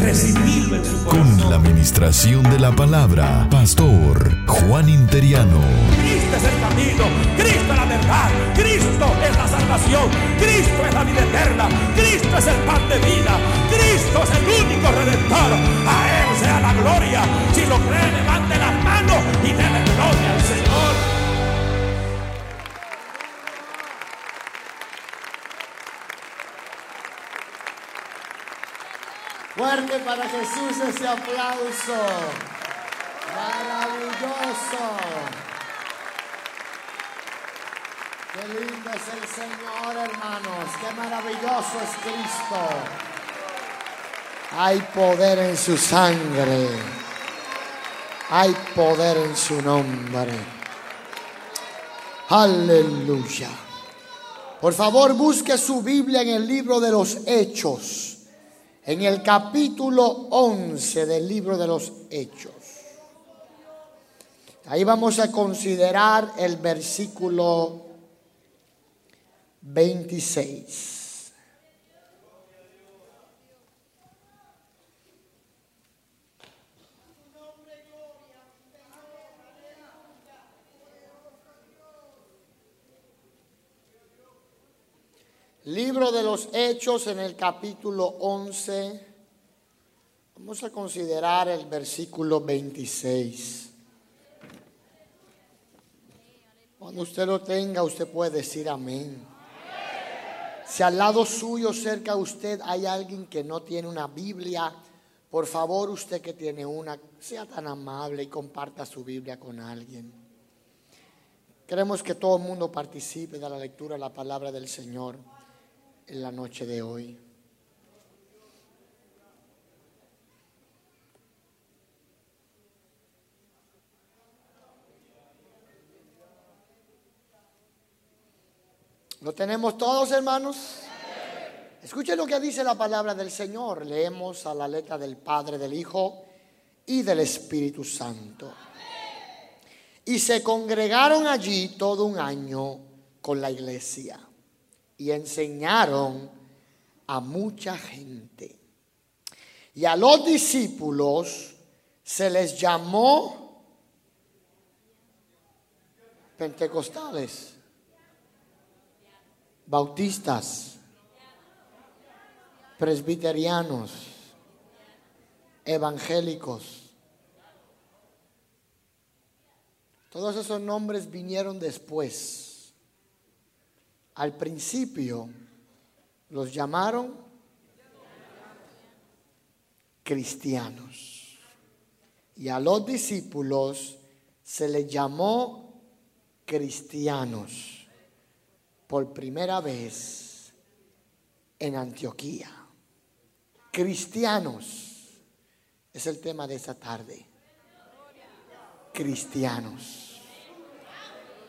Recibirlo en su corazón. Con la administración de la palabra, Pastor Juan Interiano. Cristo es el camino, Cristo es la verdad, Cristo es la salvación, Cristo es la vida eterna, Cristo es el pan de vida, Cristo es el único redentor. A Él sea la gloria. Si lo cree, levante las manos y déle gloria al Señor. Fuerte para Jesús ese aplauso. Maravilloso. Qué lindo es el Señor, hermanos. Qué maravilloso es Cristo. Hay poder en su sangre. Hay poder en su nombre. Aleluya. Por favor, busque su Biblia en el libro de los Hechos en el capítulo 11 del libro de los Hechos. Ahí vamos a considerar el versículo 26. Libro de los Hechos en el capítulo 11. Vamos a considerar el versículo 26. Cuando usted lo tenga, usted puede decir amén. Si al lado suyo, cerca de usted, hay alguien que no tiene una Biblia, por favor, usted que tiene una, sea tan amable y comparta su Biblia con alguien. Queremos que todo el mundo participe de la lectura de la palabra del Señor en la noche de hoy. ¿Lo tenemos todos, hermanos? Escuchen lo que dice la palabra del Señor. Leemos a la letra del Padre, del Hijo y del Espíritu Santo. Y se congregaron allí todo un año con la iglesia y enseñaron a mucha gente. Y a los discípulos se les llamó pentecostales, bautistas, presbiterianos, evangélicos. Todos esos nombres vinieron después. Al principio los llamaron cristianos. Y a los discípulos se les llamó cristianos por primera vez en Antioquía. Cristianos es el tema de esta tarde. Cristianos.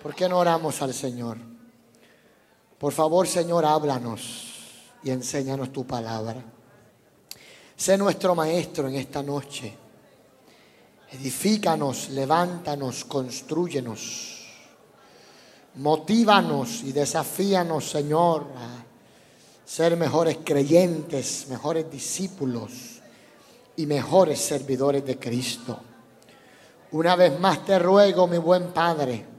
¿Por qué no oramos al Señor? Por favor, Señor, háblanos y enséñanos tu palabra. Sé nuestro maestro en esta noche. Edifícanos, levántanos, construyenos. Motívanos y desafíanos, Señor, a ser mejores creyentes, mejores discípulos y mejores servidores de Cristo. Una vez más te ruego, mi buen Padre,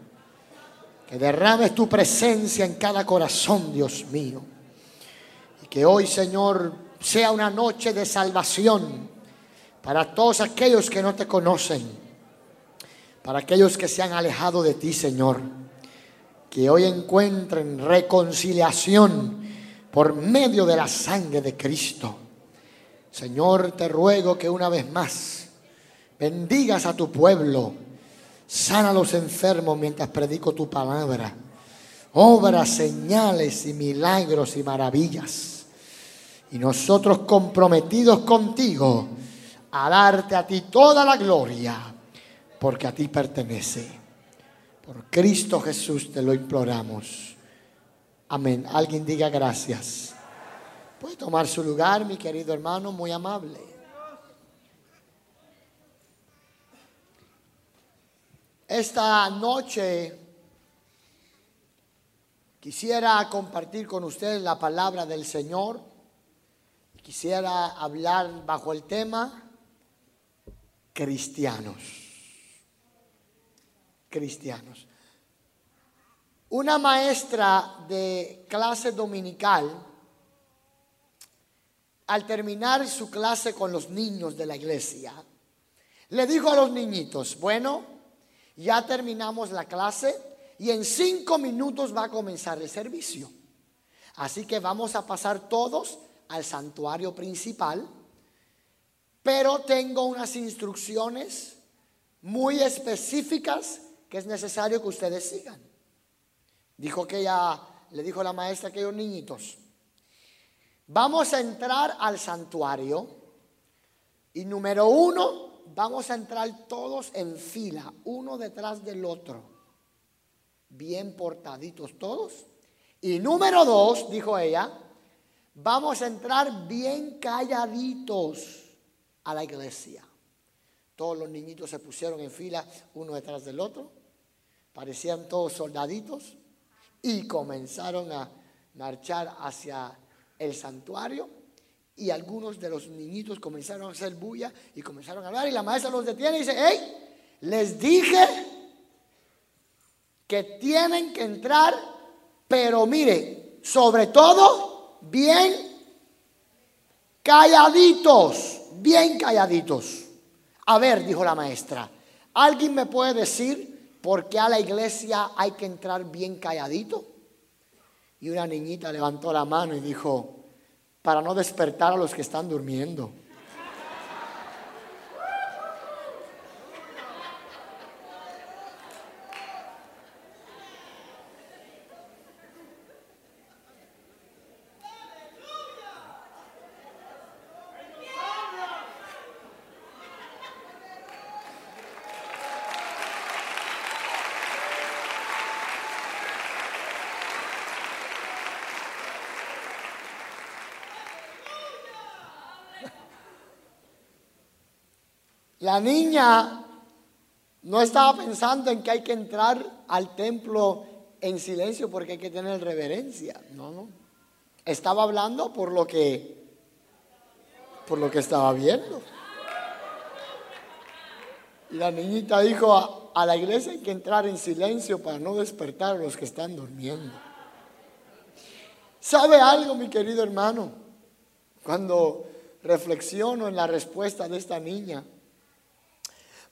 que derrames tu presencia en cada corazón, Dios mío. Y que hoy, Señor, sea una noche de salvación para todos aquellos que no te conocen, para aquellos que se han alejado de ti, Señor. Que hoy encuentren reconciliación por medio de la sangre de Cristo. Señor, te ruego que una vez más bendigas a tu pueblo Sana los enfermos mientras predico tu palabra. Obra señales y milagros y maravillas. Y nosotros comprometidos contigo a darte a ti toda la gloria porque a ti pertenece. Por Cristo Jesús te lo imploramos. Amén. Alguien diga gracias. Puede tomar su lugar, mi querido hermano, muy amable. Esta noche quisiera compartir con ustedes la palabra del Señor. Quisiera hablar bajo el tema cristianos. Cristianos. Una maestra de clase dominical, al terminar su clase con los niños de la iglesia, le dijo a los niñitos, bueno, ya terminamos la clase y en cinco minutos va a comenzar el servicio. Así que vamos a pasar todos al santuario principal pero tengo unas instrucciones muy específicas que es necesario que ustedes sigan. Dijo que ella, le dijo la maestra a aquellos niñitos, vamos a entrar al santuario y número uno, vamos a entrar todos en fila, uno detrás del otro, bien portaditos todos. Y número dos, dijo ella, vamos a entrar bien calladitos a la iglesia. Todos los niñitos se pusieron en fila uno detrás del otro, parecían todos soldaditos y comenzaron a marchar hacia el santuario y algunos de los niñitos comenzaron a hacer bulla y comenzaron a hablar y la maestra los detiene y dice, hey, les dije que tienen que entrar, pero mire, sobre todo, bien calladitos bien calladitos. A ver, dijo la maestra, ¿alguien me puede decir por qué a la iglesia hay que entrar bien calladito? Y una niñita levantó la mano y dijo, para no despertar a los que están durmiendo. La niña no estaba pensando en que hay que entrar al templo en silencio porque hay que tener reverencia. No, no. Estaba hablando por lo que por lo que estaba viendo. Y la niñita dijo a, a la iglesia hay que entrar en silencio para no despertar a los que están durmiendo. ¿Sabe algo, mi querido hermano? Cuando reflexiono en la respuesta de esta niña,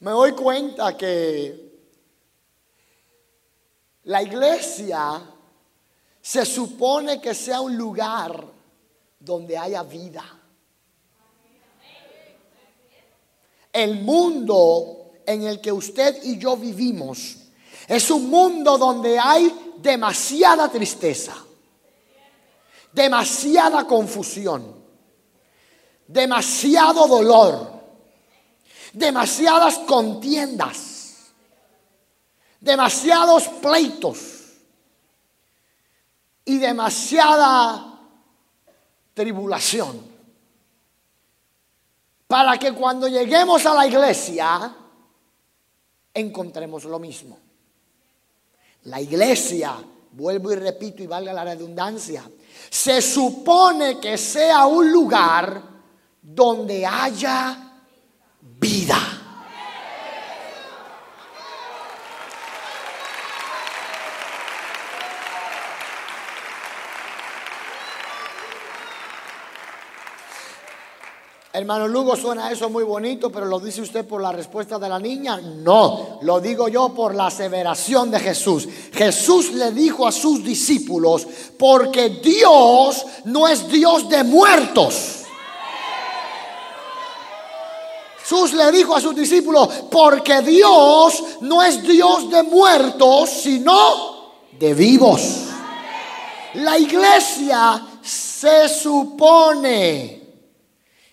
me doy cuenta que la iglesia se supone que sea un lugar donde haya vida. El mundo en el que usted y yo vivimos es un mundo donde hay demasiada tristeza, demasiada confusión, demasiado dolor demasiadas contiendas, demasiados pleitos y demasiada tribulación. Para que cuando lleguemos a la iglesia encontremos lo mismo. La iglesia, vuelvo y repito y valga la redundancia, se supone que sea un lugar donde haya vida. Hermano Lugo, suena eso muy bonito, pero lo dice usted por la respuesta de la niña. No, lo digo yo por la aseveración de Jesús. Jesús le dijo a sus discípulos, porque Dios no es Dios de muertos Jesús le dijo a sus discípulos, porque Dios no es Dios de muertos, sino de vivos. La iglesia se supone,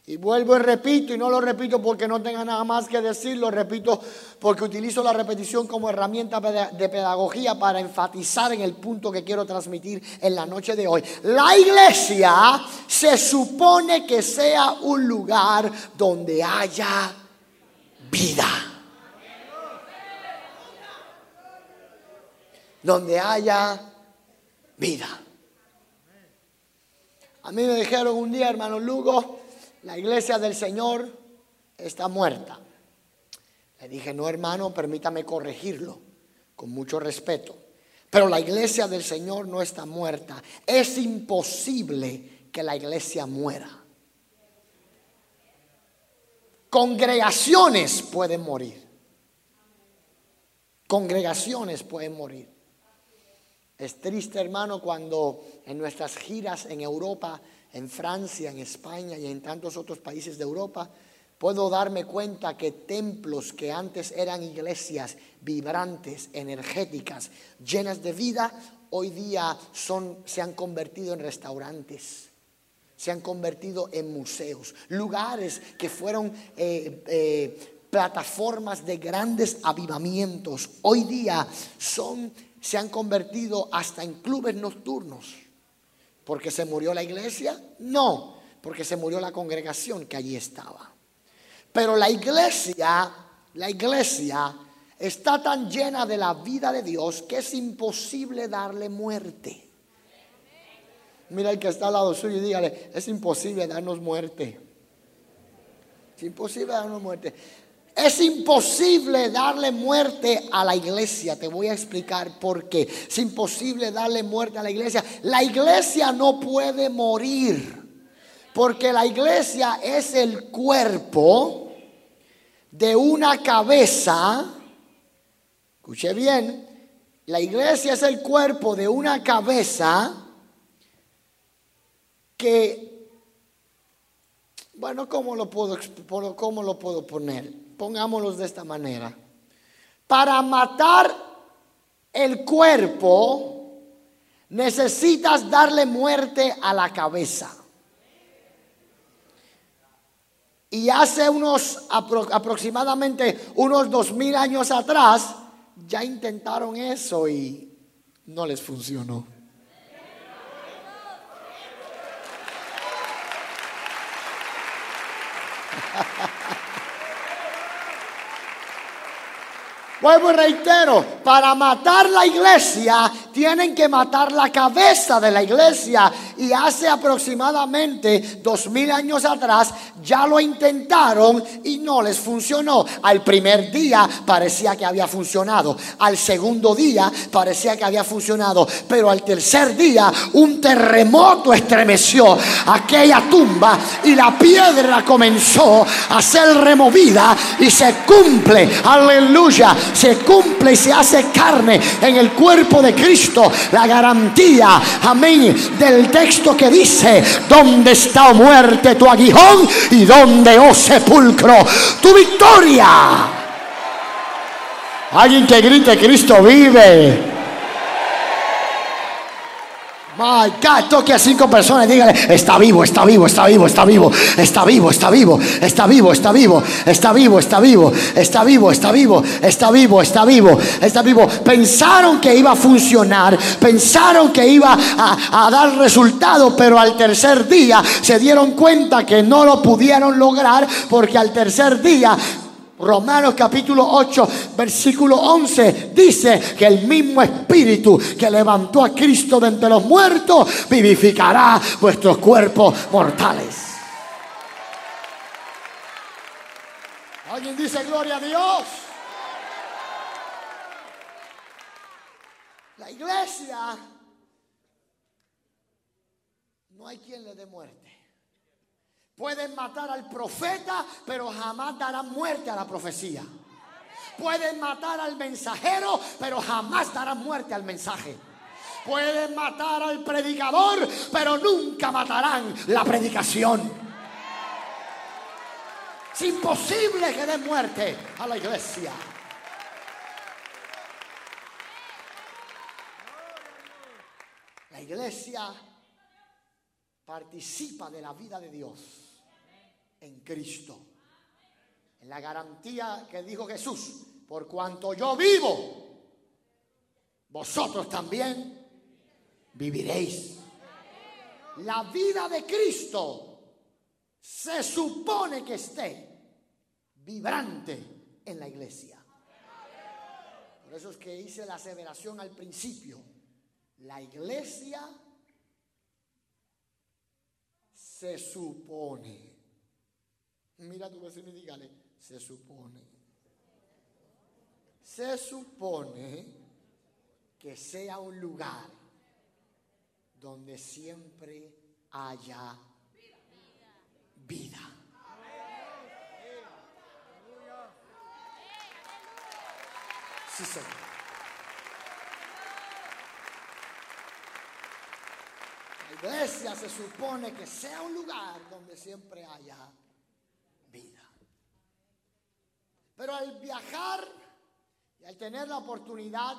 Y vuelvo y repito, y no lo repito porque no tenga nada más que decir, lo repito porque utilizo la repetición como herramienta de pedagogía para enfatizar en el punto que quiero transmitir en la noche de hoy. La iglesia se supone que sea un lugar donde haya vida. Donde haya vida. A mí me dijeron un día, hermano Lugo, la iglesia del Señor está muerta. Le dije, no hermano, permítame corregirlo con mucho respeto. Pero la iglesia del Señor no está muerta. Es imposible que la iglesia muera. Congregaciones pueden morir. Congregaciones pueden morir. Es triste, hermano, cuando en nuestras giras en Europa en Francia, en España y en tantos otros países de Europa, puedo darme cuenta que templos que antes eran iglesias vibrantes, energéticas, llenas de vida, hoy día son, se han convertido en restaurantes, se han convertido en museos, lugares que fueron eh, eh, plataformas de grandes avivamientos, hoy día son, se han convertido hasta en clubes nocturnos ¿Porque se murió la iglesia? No, porque se murió la congregación que allí estaba. Pero la iglesia, la iglesia está tan llena de la vida de Dios que es imposible darle muerte. Mira el que está al lado suyo y dígale, es imposible darnos muerte. Es imposible darnos muerte. Es imposible darle muerte a la iglesia. Te voy a explicar por qué. Es imposible darle muerte a la iglesia. La iglesia no puede morir. Porque la iglesia es el cuerpo de una cabeza. Escuche bien. La iglesia es el cuerpo de una cabeza que, bueno, ¿cómo lo puedo, cómo lo puedo poner? Pongámoslos de esta manera, para matar el cuerpo necesitas darle muerte a la cabeza. Y hace unos aproximadamente unos dos mil años atrás ya intentaron eso y no les funcionó. Vuelvo y reitero, para matar la iglesia tienen que matar la cabeza de la iglesia. Y hace aproximadamente dos mil años atrás ya lo intentaron y no les funcionó. Al primer día parecía que había funcionado. Al segundo día parecía que había funcionado. Pero al tercer día un terremoto estremeció aquella tumba y la piedra comenzó a ser removida y se cumple. Aleluya se cumple y se hace carne en el cuerpo de Cristo. La garantía, amén, del texto que dice, ¿dónde está, oh muerte, tu aguijón? ¿Y dónde, oh sepulcro, tu victoria? Alguien que grite, Cristo vive. My toque a cinco personas y dígale, está vivo, está vivo, está vivo, está vivo, está vivo, está vivo, está vivo, está vivo, está vivo, está vivo, está vivo, está vivo, está vivo, está vivo, está vivo. Pensaron que iba a funcionar, pensaron que iba a, a dar resultado, pero al tercer día se dieron cuenta que no lo pudieron lograr porque al tercer día Romanos capítulo 8, versículo 11 dice que el mismo espíritu que levantó a Cristo de entre los muertos vivificará vuestros cuerpos mortales. ¿Alguien dice gloria a Dios? La iglesia no hay quien le dé muerte. Pueden matar al profeta, pero jamás darán muerte a la profecía. Pueden matar al mensajero, pero jamás darán muerte al mensaje. Pueden matar al predicador, pero nunca matarán la predicación. Es imposible que den muerte a la iglesia. La iglesia participa de la vida de Dios en Cristo. En la garantía que dijo Jesús, por cuanto yo vivo, vosotros también viviréis. La vida de Cristo se supone que esté vibrante en la iglesia. Por eso es que hice la aseveración al principio. La iglesia se supone. Mira tu vecino y dígale, se supone. Se supone que sea un lugar donde siempre haya vida. Sí, Señor. La iglesia se supone que sea un lugar donde siempre haya vida. Pero al viajar y al tener la oportunidad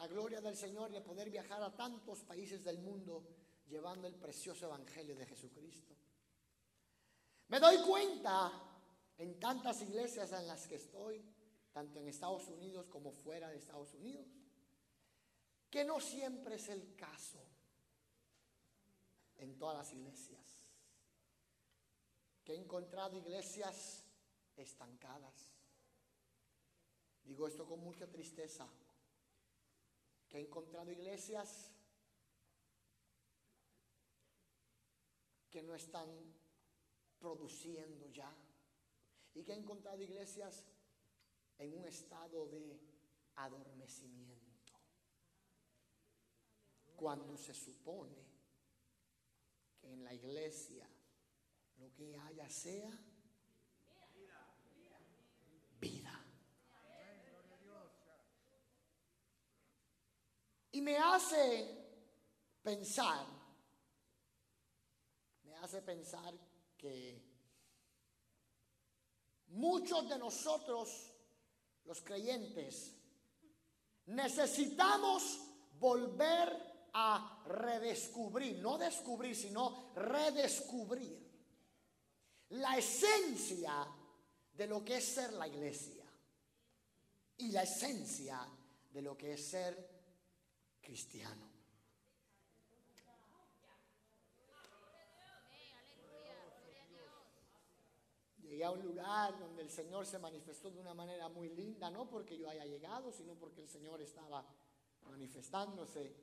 la gloria del Señor de poder viajar a tantos países del mundo llevando el precioso Evangelio de Jesucristo. Me doy cuenta en tantas iglesias en las que estoy, tanto en Estados Unidos como fuera de Estados Unidos, que no siempre es el caso en todas las iglesias. Que he encontrado iglesias estancadas. Digo esto con mucha tristeza que he encontrado iglesias que no están produciendo ya y que he encontrado iglesias en un estado de adormecimiento. Cuando se supone que en la iglesia lo que haya sea vida. Me hace pensar, me hace pensar que muchos de nosotros, los creyentes, necesitamos volver a redescubrir, no descubrir, sino redescubrir la esencia de lo que es ser la iglesia y la esencia de lo que es ser cristiano. Llegué a un lugar donde el Señor se manifestó de una manera muy linda, no porque yo haya llegado, sino porque el Señor estaba manifestándose.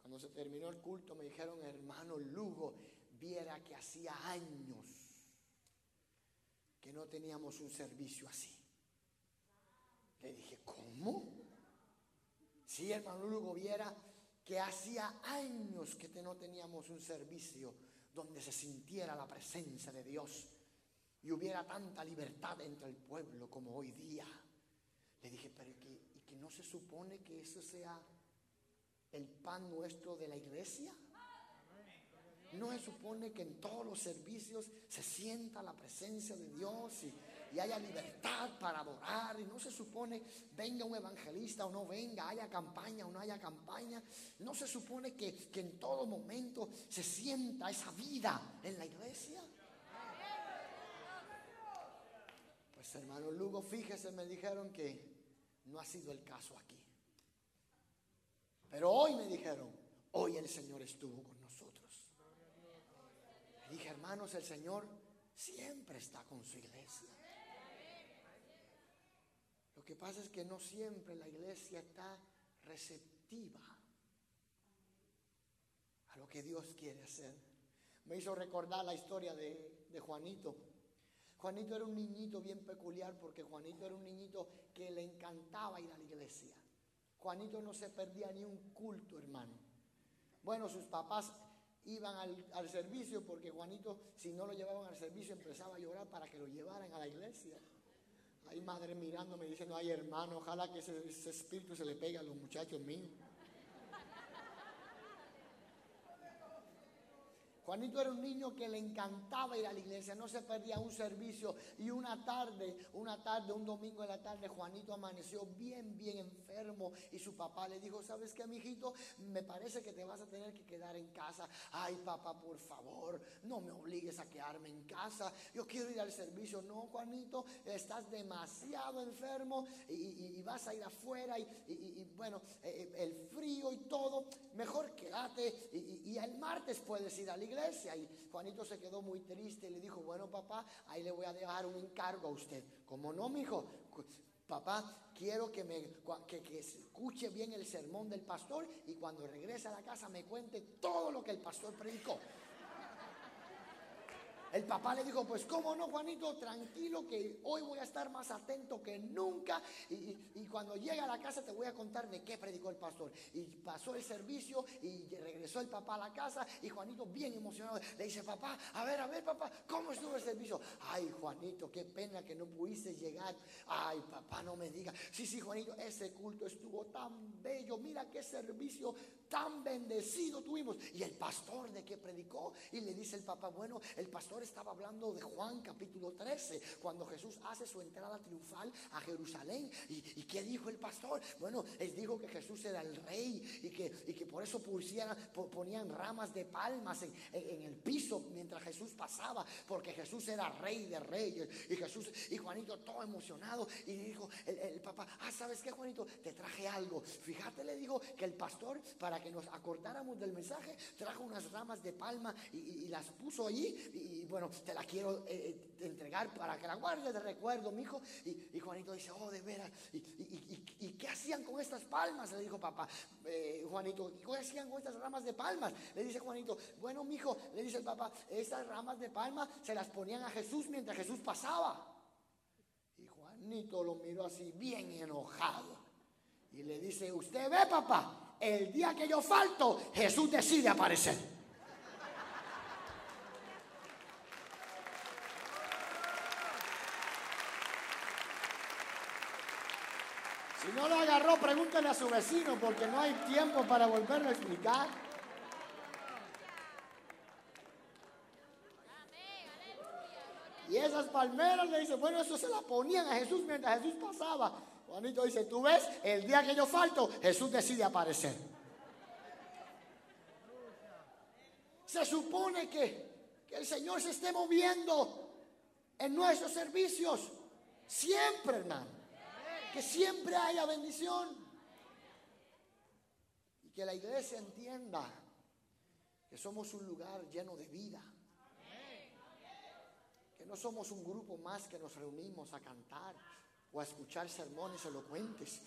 Cuando se terminó el culto me dijeron, hermano Lugo, viera que hacía años que no teníamos un servicio así. Le dije, ¿cómo? Si hermano Lugo viera que hacía años que no teníamos un servicio donde se sintiera la presencia de Dios y hubiera tanta libertad entre el pueblo como hoy día. Le dije, pero que, ¿y que no se supone que eso sea el pan nuestro de la iglesia? ¿No se supone que en todos los servicios se sienta la presencia de Dios y y haya libertad para adorar. Y no se supone venga un evangelista o no venga, haya campaña o no haya campaña. No se supone que, que en todo momento se sienta esa vida en la iglesia. Pues hermano Lugo, fíjese, me dijeron que no ha sido el caso aquí. Pero hoy me dijeron, hoy el Señor estuvo con nosotros. dije, hermanos, el Señor siempre está con su iglesia. Que pasa es que no siempre la iglesia está receptiva a lo que Dios quiere hacer. Me hizo recordar la historia de, Juanito. Juanito era un niñito bien peculiar porque Juanito era un niñito que le encantaba ir a la iglesia. Juanito no se perdía ni un culto, hermano. Bueno, sus papás iban al, al, servicio porque Juanito, si no lo llevaban al servicio, empezaba a llorar para que lo llevaran a la iglesia. Hay madre mirándome diciendo, ay hermano, ojalá que ese, espíritu se le pegue a los muchachos míos. Juanito era un niño que le encantaba ir a la iglesia, no se perdía un servicio. Y una tarde, una tarde, un domingo de la tarde, Juanito amaneció bien, bien enfermo. Y su papá le dijo, ¿sabes qué, mijito? Me parece que te vas a tener que quedar en casa. Ay, papá, por favor, no me obligues a quedarme en casa. Yo quiero ir al servicio. No, Juanito, estás demasiado enfermo y, vas a ir afuera. Y, bueno, eh, eh, el frío y todo. Mejor quédate y, el martes puedes ir a la iglesia. Y Juanito se quedó muy triste y le dijo, bueno papá, ahí le voy a dejar un encargo a usted. Como no, mijo, papá, quiero que me que, que, escuche bien el sermón del pastor y cuando regrese a la casa me cuente todo lo que el pastor predicó. El papá le dijo, pues cómo no, Juanito, tranquilo que hoy voy a estar más atento que nunca y, cuando llegue a la casa te voy a contar de qué predicó el pastor. Y pasó el servicio y regresó el papá a la casa y Juanito bien emocionado le dice, papá, a ver, a ver, papá, ¿cómo estuvo el servicio? Ay, Juanito, qué pena que no pudiste llegar. Ay, papá, no me diga. Sí, sí, Juanito, ese culto estuvo tan bello. Mira qué servicio tan bendecido tuvimos. Y el pastor de qué predicó y le dice el papá, bueno, el pastor estaba hablando de Juan capítulo 13, cuando Jesús hace su entrada triunfal a Jerusalén. ¿Y, qué dijo el pastor? Bueno, él dijo que Jesús era el rey y que, y que por eso ponían ramas de palmas en, el piso mientras Jesús pasaba, porque Jesús era rey de reyes. Y Jesús, y Juanito todo emocionado, y dijo el, papá, ah, ¿sabes qué, Juanito? Te traje algo. Fíjate, le digo que el pastor, para que nos acordáramos del mensaje, trajo unas ramas de palma y, las puso allí y bueno, te la quiero eh, eh, entregar para que la guardes de recuerdo, mi hijo. Y, Juanito dice, oh, de veras. ¿Y, qué hacían con estas palmas? Le dijo papá, eh, Juanito, ¿qué hacían con estas ramas de palmas? Le dice Juanito, bueno, mi hijo, le dice el papá, estas ramas de palma se las ponían a Jesús mientras Jesús pasaba. Y Juanito lo miró así, bien enojado. Y le dice, usted ve, papá, el día que yo falto, Jesús decide aparecer. Si no lo agarró, pregúntale a su vecino porque no hay tiempo para volverlo a explicar. Y esas palmeras le dice, bueno, eso se la ponían a Jesús mientras Jesús pasaba. Juanito dice, tú ves, el día que yo falto, Jesús decide aparecer. Se supone que, que el Señor se esté moviendo en nuestros servicios. Siempre, hermano que siempre haya bendición. Que la iglesia entienda que somos un lugar lleno de vida. Que no somos un grupo más que nos reunimos a cantar o a escuchar sermones elocuentes.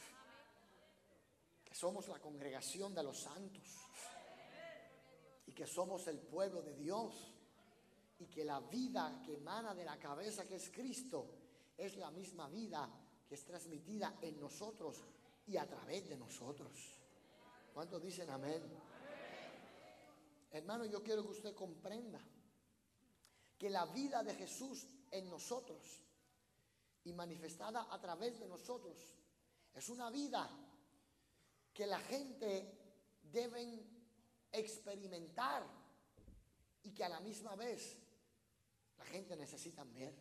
Que somos la congregación de los santos. Y que somos el pueblo de Dios. Y que la vida que emana de la cabeza que es Cristo es la misma vida es transmitida en nosotros y a través de nosotros. ¿Cuántos dicen amén? Hermano, yo quiero que usted comprenda que la vida de Jesús en nosotros y manifestada a través de nosotros es una vida que la gente deben experimentar y que a la misma vez la gente necesita ver.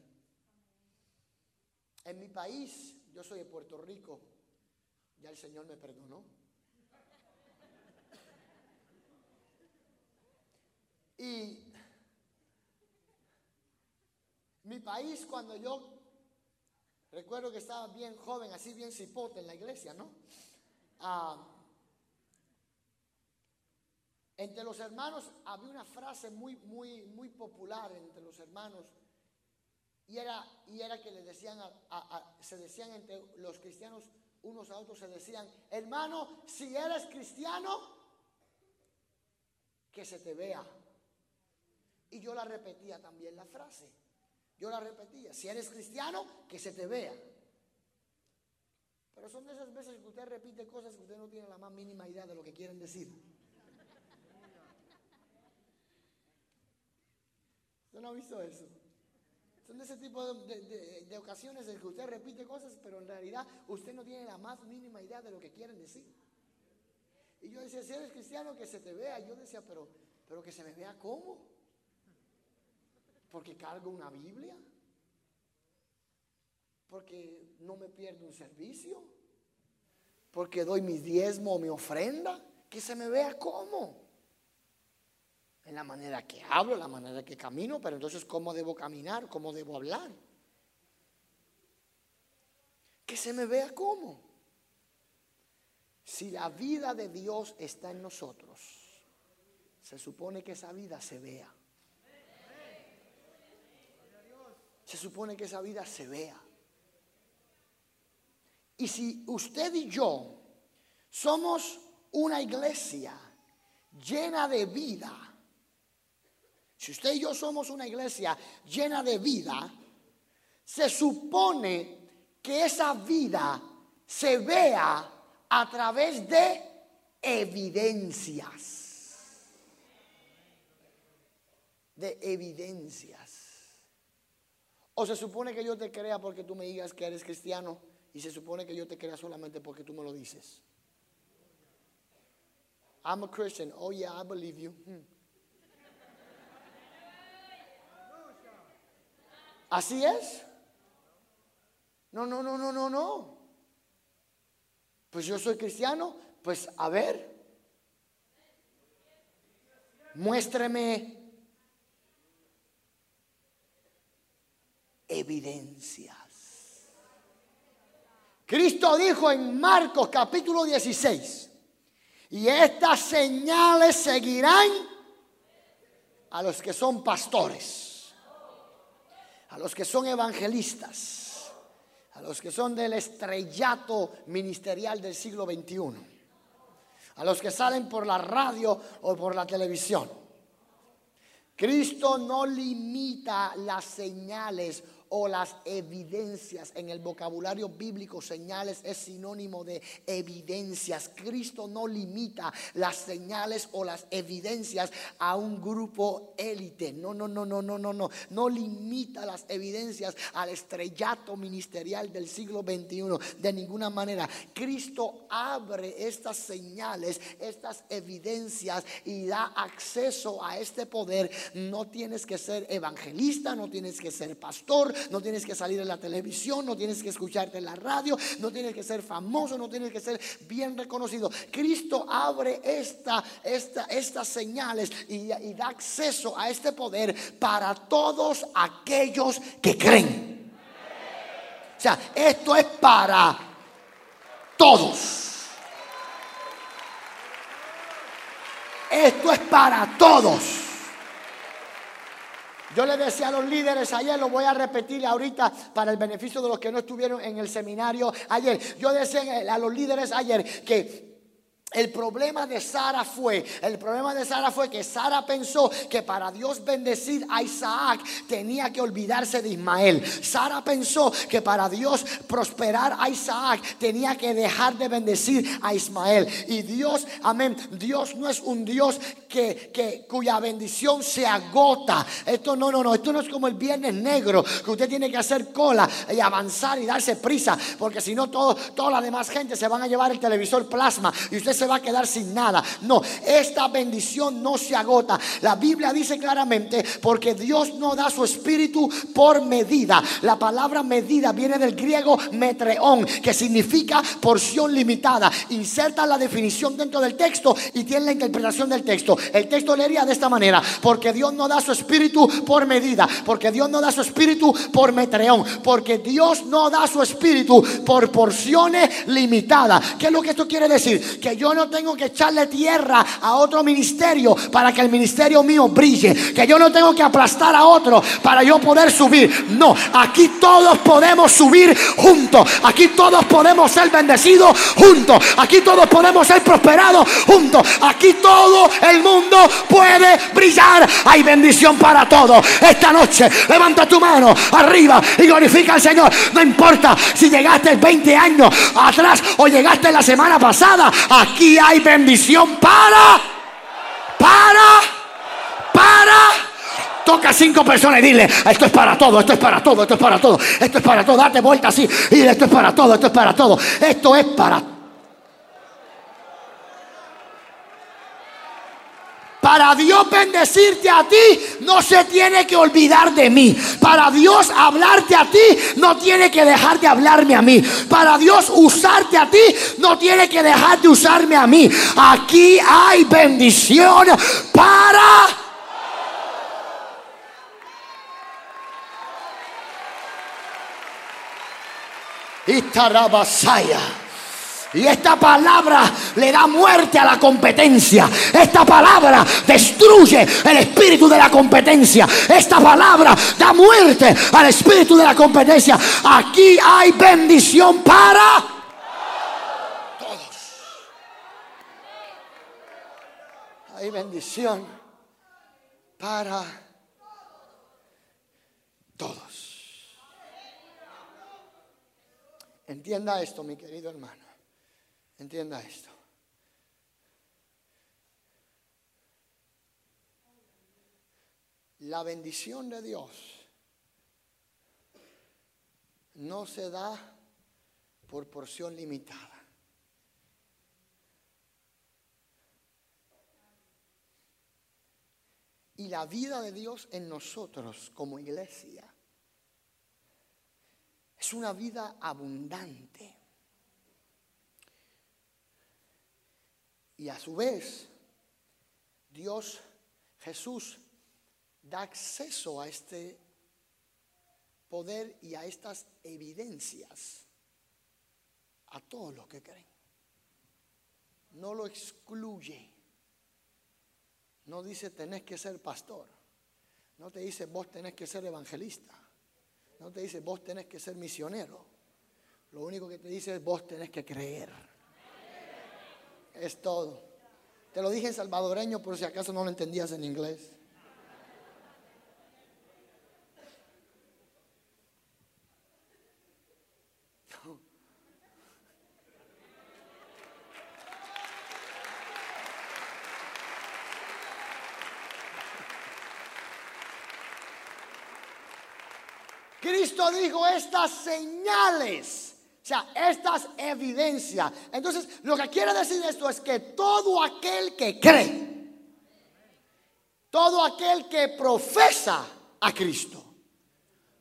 En mi país yo soy de Puerto Rico, ya el Señor me perdonó. Y mi país cuando yo recuerdo que estaba bien joven, así bien cipote en la iglesia, ¿no? Ah, entre los hermanos había una frase muy, muy, muy popular entre los hermanos y era, y era que le decían, se decían entre los cristianos unos a otros, se decían, hermano, si eres cristiano, que se te vea. Y yo la repetía también la frase. Yo la repetía, si eres cristiano, que se te vea. Pero son de esas veces que usted repite cosas que usted no tiene la más mínima idea de lo que quieren decir. ¿Usted no ha visto eso? Son ese tipo de, ocasiones en que usted repite cosas, pero en realidad usted no tiene la más mínima idea de lo que quieren decir. Y yo decía, si eres cristiano, que se te vea. Y yo decía, pero, pero que se me vea cómo. Porque cargo una Biblia. Porque no me pierdo un servicio. Porque doy mi diezmo o mi ofrenda. Que se me vea cómo. En la manera que hablo, la manera que camino. Pero entonces, ¿cómo debo caminar? ¿Cómo debo hablar? Que se me vea cómo. Si la vida de Dios está en nosotros, se supone que esa vida se vea. Se supone que esa vida se vea. Y si usted y yo somos una iglesia llena de vida, si usted y yo somos una iglesia llena de vida, se supone que esa vida se vea a través de evidencias. De evidencias. O se supone que yo te crea porque tú me digas que eres cristiano y se supone que yo te crea solamente porque tú me lo dices. I'm a Christian. Oh yeah, I believe you. Hmm. ¿Así es? No, no, no, no, no, no. Pues yo soy cristiano, pues a ver. Muéstreme evidencias. Cristo dijo en Marcos capítulo 16, y estas señales seguirán a los que son pastores, a los que son evangelistas, a los que son del estrellato ministerial del siglo XXI, a los que salen por la radio o por la televisión. Cristo no limita las señales o las evidencias. En el vocabulario bíblico, señales es sinónimo de evidencias. Cristo no limita las señales o las evidencias a un grupo élite. No, no, no, no, no, no, no. No limita las evidencias al estrellato ministerial del siglo XXI de ninguna manera. Cristo abre estas señales, estas evidencias y da acceso a este poder. No tienes que ser evangelista, no tienes que ser pastor, no tienes que salir en la televisión, no tienes que escucharte en la radio, no tienes que ser famoso, no tienes que ser bien reconocido. Cristo abre esta, esta, estas señales y, y da acceso a este poder para todos aquellos que creen. O sea, esto es para todos. Esto es para todos. Yo le decía a los líderes ayer, lo voy a repetir ahorita para el beneficio de los que no estuvieron en el seminario ayer. Yo decía a los líderes ayer que el problema de Sara fue, el problema de Sara fue que Sara pensó que para Dios bendecir a Isaac tenía que olvidarse de Ismael. Sara pensó que para Dios prosperar a Isaac tenía que dejar de bendecir a Ismael. Y Dios, amén, Dios no es un Dios que, que cuya bendición se agota. Esto no, no, no, esto no es como el viernes negro, que usted tiene que hacer cola y avanzar y darse prisa, porque si no toda la demás gente se van a llevar el televisor plasma y usted se va a quedar sin nada. No, esta bendición no se agota. La Biblia dice claramente, porque Dios no da su espíritu por medida. La palabra medida viene del griego metreón, que significa porción limitada. Inserta la definición dentro del texto y tiene la interpretación del texto. El texto leería de esta manera, porque Dios no da su espíritu por medida, porque Dios no da su espíritu por metreón, porque Dios no da su espíritu por porciones limitadas. ¿Qué es lo que esto quiere decir? Que yo no tengo que echarle tierra a otro ministerio para que el ministerio mío brille. Que yo no tengo que aplastar a otro para yo poder subir. No, aquí todos podemos subir juntos. Aquí todos podemos ser bendecidos juntos. Aquí todos podemos ser prosperados juntos. Aquí todo el mundo puede brillar. Hay bendición para todos. Esta noche levanta tu mano arriba y glorifica al Señor. No importa si llegaste 20 años atrás o llegaste la semana pasada. Aquí hay bendición para, para, para. Toca a cinco personas y dile, esto es para todo, esto es para todo, esto es para todo, esto es para todo. Date vuelta así y esto es para todo, esto es para todo, esto es para Para Dios bendecirte a ti, no se tiene que olvidar de mí. Para Dios hablarte a ti, no tiene que dejar de hablarme a mí. Para Dios usarte a ti, no tiene que dejar de usarme a mí. Aquí hay bendición para... Y y esta palabra le da muerte a la competencia. Esta palabra destruye el espíritu de la competencia. Esta palabra da muerte al espíritu de la competencia. Aquí hay bendición para todos. Hay bendición para todos. Entienda esto, mi querido hermano. Entienda esto. La bendición de Dios no se da por porción limitada. Y la vida de Dios en nosotros como iglesia es una vida abundante. Y a su vez, Dios, Jesús, da acceso a este poder y a estas evidencias a todos los que creen. No lo excluye. No dice tenés que ser pastor. No te dice vos tenés que ser evangelista. No te dice vos tenés que ser misionero. Lo único que te dice es vos tenés que creer. Es todo. Te lo dije en salvadoreño por si acaso no lo entendías en inglés. Cristo dijo estas señales sea, estas evidencias. Entonces, lo que quiere decir esto es que todo aquel que cree, todo aquel que profesa a Cristo,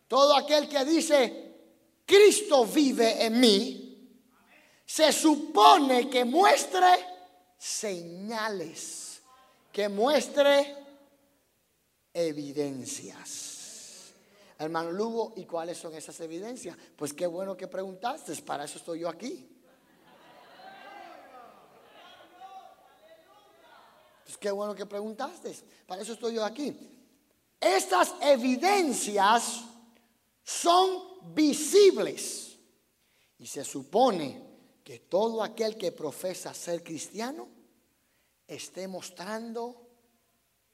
todo aquel que dice, Cristo vive en mí, se supone que muestre señales, que muestre evidencias. Hermano Lugo, ¿y cuáles son esas evidencias? Pues qué bueno que preguntaste, para eso estoy yo aquí. Pues qué bueno que preguntaste, para eso estoy yo aquí. Estas evidencias son visibles y se supone que todo aquel que profesa ser cristiano esté mostrando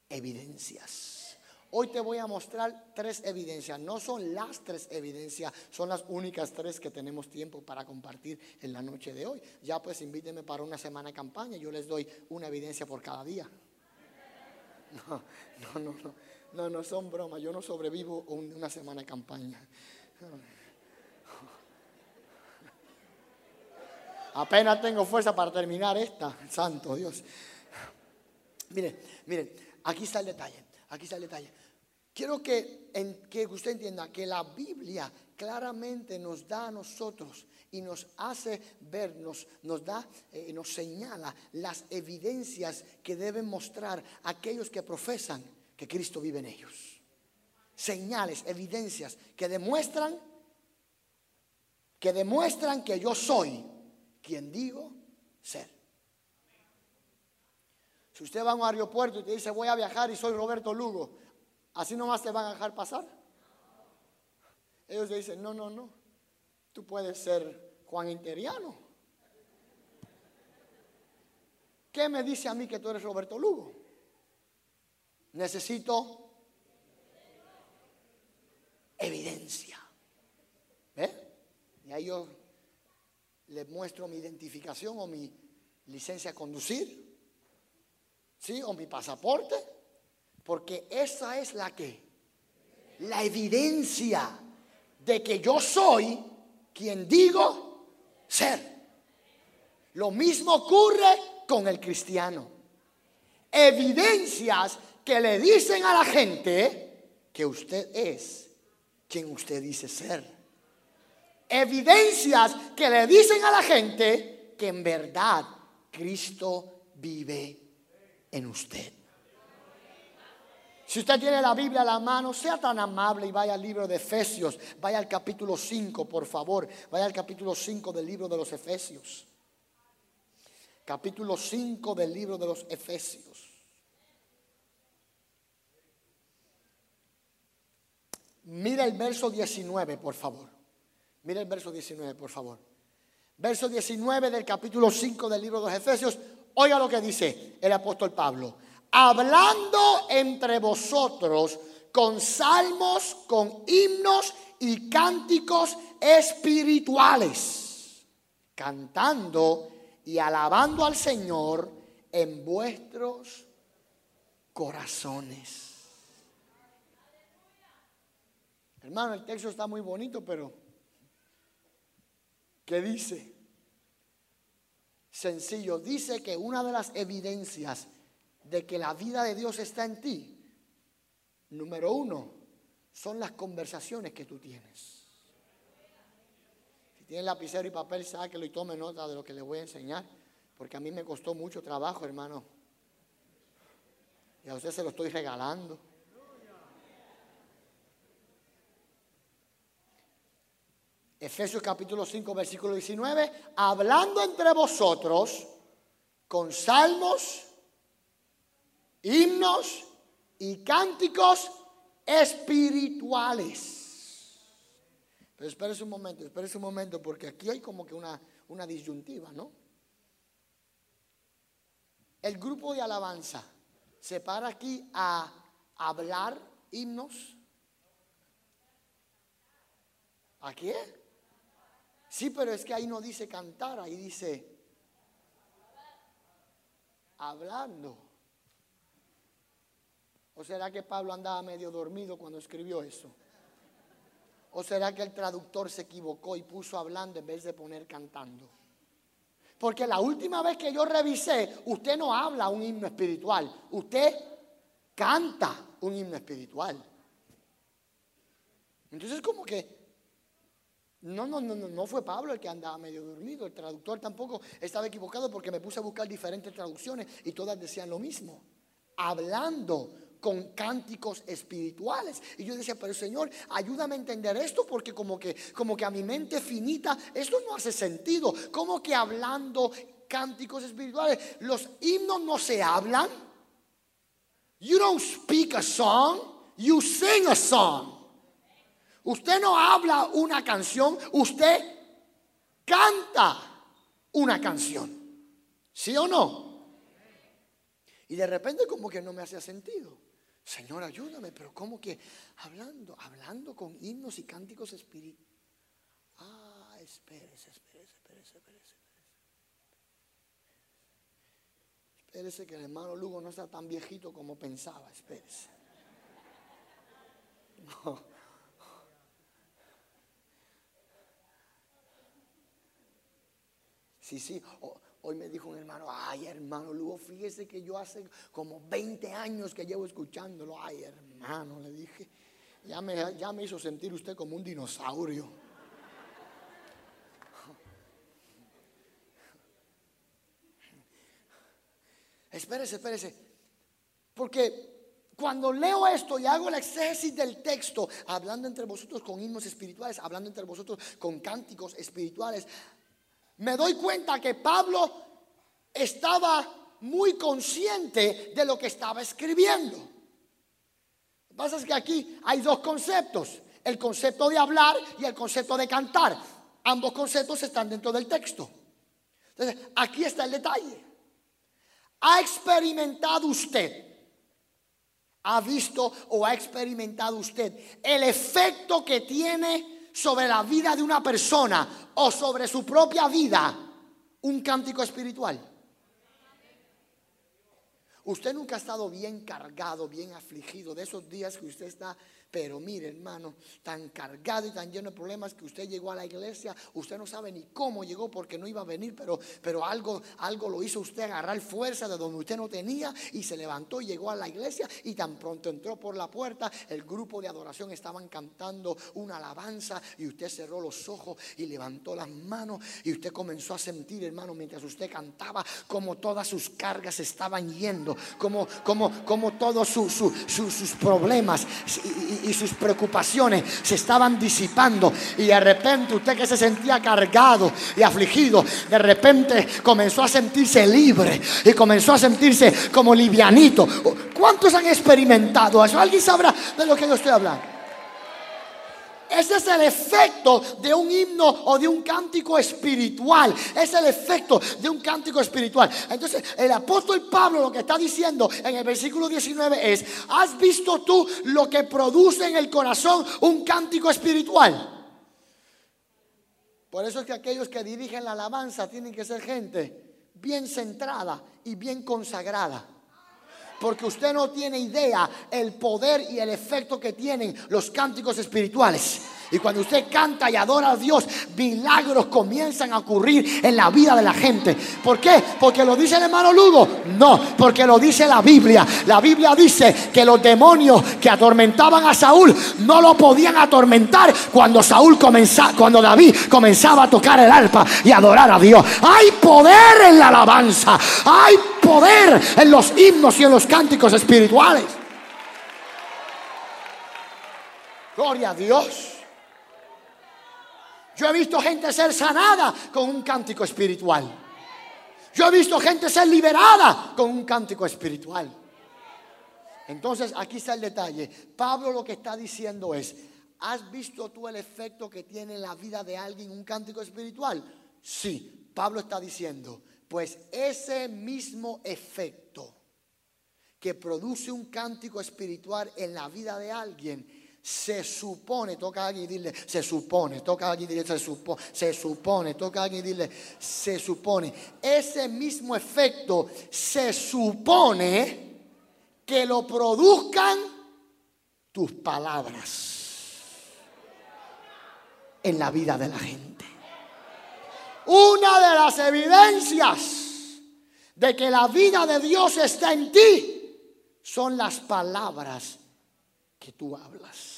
evidencias. Hoy te voy a mostrar tres evidencias. No son las tres evidencias, son las únicas tres que tenemos tiempo para compartir en la noche de hoy. Ya pues invíteme para una semana de campaña. Yo les doy una evidencia por cada día. No, no, no, no. No, no son bromas. Yo no sobrevivo una semana de campaña. Apenas tengo fuerza para terminar esta. Santo Dios. Miren, miren, aquí está el detalle. Aquí está el detalle. Quiero que, que usted entienda que la Biblia claramente nos da a nosotros y nos hace ver, nos, da, eh, nos señala las evidencias que deben mostrar aquellos que profesan que Cristo vive en ellos. Señales, evidencias que demuestran que demuestran que yo soy quien digo ser. Si usted va a un aeropuerto y te dice voy a viajar y soy Roberto Lugo, ¿Así nomás te van a dejar pasar? Ellos dicen, no, no, no. Tú puedes ser Juan Interiano. ¿Qué me dice a mí que tú eres Roberto Lugo? Necesito evidencia. ¿Ve? Y ahí yo les muestro mi identificación o mi licencia a conducir, ¿sí? O mi pasaporte porque esa es la que, la evidencia de que yo soy quien digo ser. Lo mismo ocurre con el cristiano. evidencias que le dicen a la gente que usted es quien usted dice ser. Evidencias que le dicen a la gente que en verdad Cristo vive en usted. Si usted tiene la Biblia a la mano, sea tan amable y vaya al libro de Efesios. Vaya al capítulo 5, por favor. Vaya al capítulo 5 del libro de los Efesios. Capítulo 5 del libro de los Efesios. Mira el verso 19, por favor. Mira el verso 19, por favor. Verso 19 del capítulo 5 del libro de los Efesios. Oiga lo que dice el apóstol Pablo. Hablando entre vosotros con salmos, con himnos y cánticos espirituales, cantando y alabando al Señor en vuestros corazones. Hermano, el texto está muy bonito, pero ¿qué dice? Sencillo, dice que una de las evidencias de que la vida de Dios está en ti, número uno, son las conversaciones que tú tienes. Si tienes lapicero y papel, sáquelo y tome nota de lo que le voy a enseñar, porque a mí me costó mucho trabajo, hermano. Y a usted se lo estoy regalando. Efesios capítulo 5, versículo 19, hablando entre vosotros con salmos, himnos y cánticos espirituales. Pero espérese un momento, espérese un momento, porque aquí hay como que una, una disyuntiva, ¿no? El grupo de alabanza se para aquí a hablar himnos. ¿A qué? Sí, pero es que ahí no dice cantar, ahí dice hablando. ¿O será que Pablo andaba medio dormido cuando escribió eso? ¿O será que el traductor se equivocó y puso hablando en vez de poner cantando? Porque la última vez que yo revisé, usted no habla un himno espiritual, usted canta un himno espiritual. Entonces como que no, no, no, no, fue Pablo el que andaba medio dormido, el traductor tampoco estaba equivocado porque me puse a buscar diferentes traducciones y todas decían lo mismo, hablando con cánticos espirituales. Y yo decía, pero Señor, ayúdame a entender esto porque como que, como que a mi mente finita, esto no hace sentido. Como que hablando cánticos espirituales, los himnos no se hablan. You don't speak a song, you sing a song. Usted no habla una canción, usted canta una canción. ¿Sí o no? Y de repente como que no me hacía sentido. Señor, ayúdame, pero como que hablando, hablando con himnos y cánticos espirituales. Ah, espérese, espérese, espérese, espérese. Espérese que el hermano Lugo no está tan viejito como pensaba, espérese. No. Sí, sí. Hoy me dijo un hermano, ay hermano, luego fíjese que yo hace como 20 años que llevo escuchándolo. Ay hermano, le dije, ya me, ya me hizo sentir usted como un dinosaurio. espérese, espérese. Porque cuando leo esto y hago el exégesis del texto, hablando entre vosotros con himnos espirituales, hablando entre vosotros con cánticos espirituales, me doy cuenta que Pablo estaba muy consciente de lo que estaba escribiendo. Lo que pasa es que aquí hay dos conceptos, el concepto de hablar y el concepto de cantar. Ambos conceptos están dentro del texto. Entonces, aquí está el detalle. ¿Ha experimentado usted, ha visto o ha experimentado usted el efecto que tiene sobre la vida de una persona o sobre su propia vida un cántico espiritual. Usted nunca ha estado bien cargado, bien afligido de esos días que usted está Pero mire, hermano, tan cargado y tan lleno de problemas que usted llegó a la iglesia, usted no sabe ni cómo llegó porque no iba a venir, pero, pero algo, algo lo hizo usted agarrar fuerza de donde usted no tenía y se levantó y llegó a la iglesia y tan pronto entró por la puerta, el grupo de adoración estaban cantando una alabanza y usted cerró los ojos y levantó las manos y usted comenzó a sentir, hermano, mientras usted cantaba, como todas sus cargas estaban yendo, como, como, como todos sus problemas sus preocupaciones se estaban disipando y de repente usted que se sentía cargado y afligido, de repente comenzó a sentirse libre y comenzó a sentirse como livianito. ¿Cuántos han experimentado eso? ¿Alguien sabrá de lo que yo estoy hablando? Ese es el efecto de un himno o de un cántico espiritual. Es el efecto de un cántico espiritual. Entonces, el apóstol Pablo lo que está diciendo en el versículo 19 es, ¿has visto tú lo que produce en el corazón un cántico espiritual? Por eso es que aquellos que dirigen la alabanza tienen que ser gente bien centrada y bien consagrada. Porque usted no tiene idea el poder y el efecto que tienen los cánticos espirituales. Y cuando usted canta y adora a Dios, milagros comienzan a ocurrir en la vida de la gente. ¿Por qué? Porque lo dice el hermano Lugo. No, porque lo dice la Biblia. La Biblia dice que los demonios que atormentaban a Saúl no lo podían atormentar cuando Saúl comenzaba, cuando David comenzaba a tocar el arpa y adorar a Dios. Hay poder en la alabanza. Hay poder en los himnos y en los cánticos espirituales. Gloria a Dios. Yo he visto gente ser sanada con un cántico espiritual. Yo he visto gente ser liberada con un cántico espiritual. Entonces, aquí está el detalle. Pablo lo que está diciendo es, ¿has visto tú el efecto que tiene en la vida de alguien un cántico espiritual? Sí, Pablo está diciendo, pues ese mismo efecto que produce un cántico espiritual en la vida de alguien, se supone, toca a alguien y dile, se supone, toca a alguien y dile, se supone, se supone, toca a alguien y dile, se supone. Ese mismo efecto se supone que lo produzcan tus palabras en la vida de la gente. Una de las evidencias de que la vida de Dios está en ti son las palabras que tú hablas.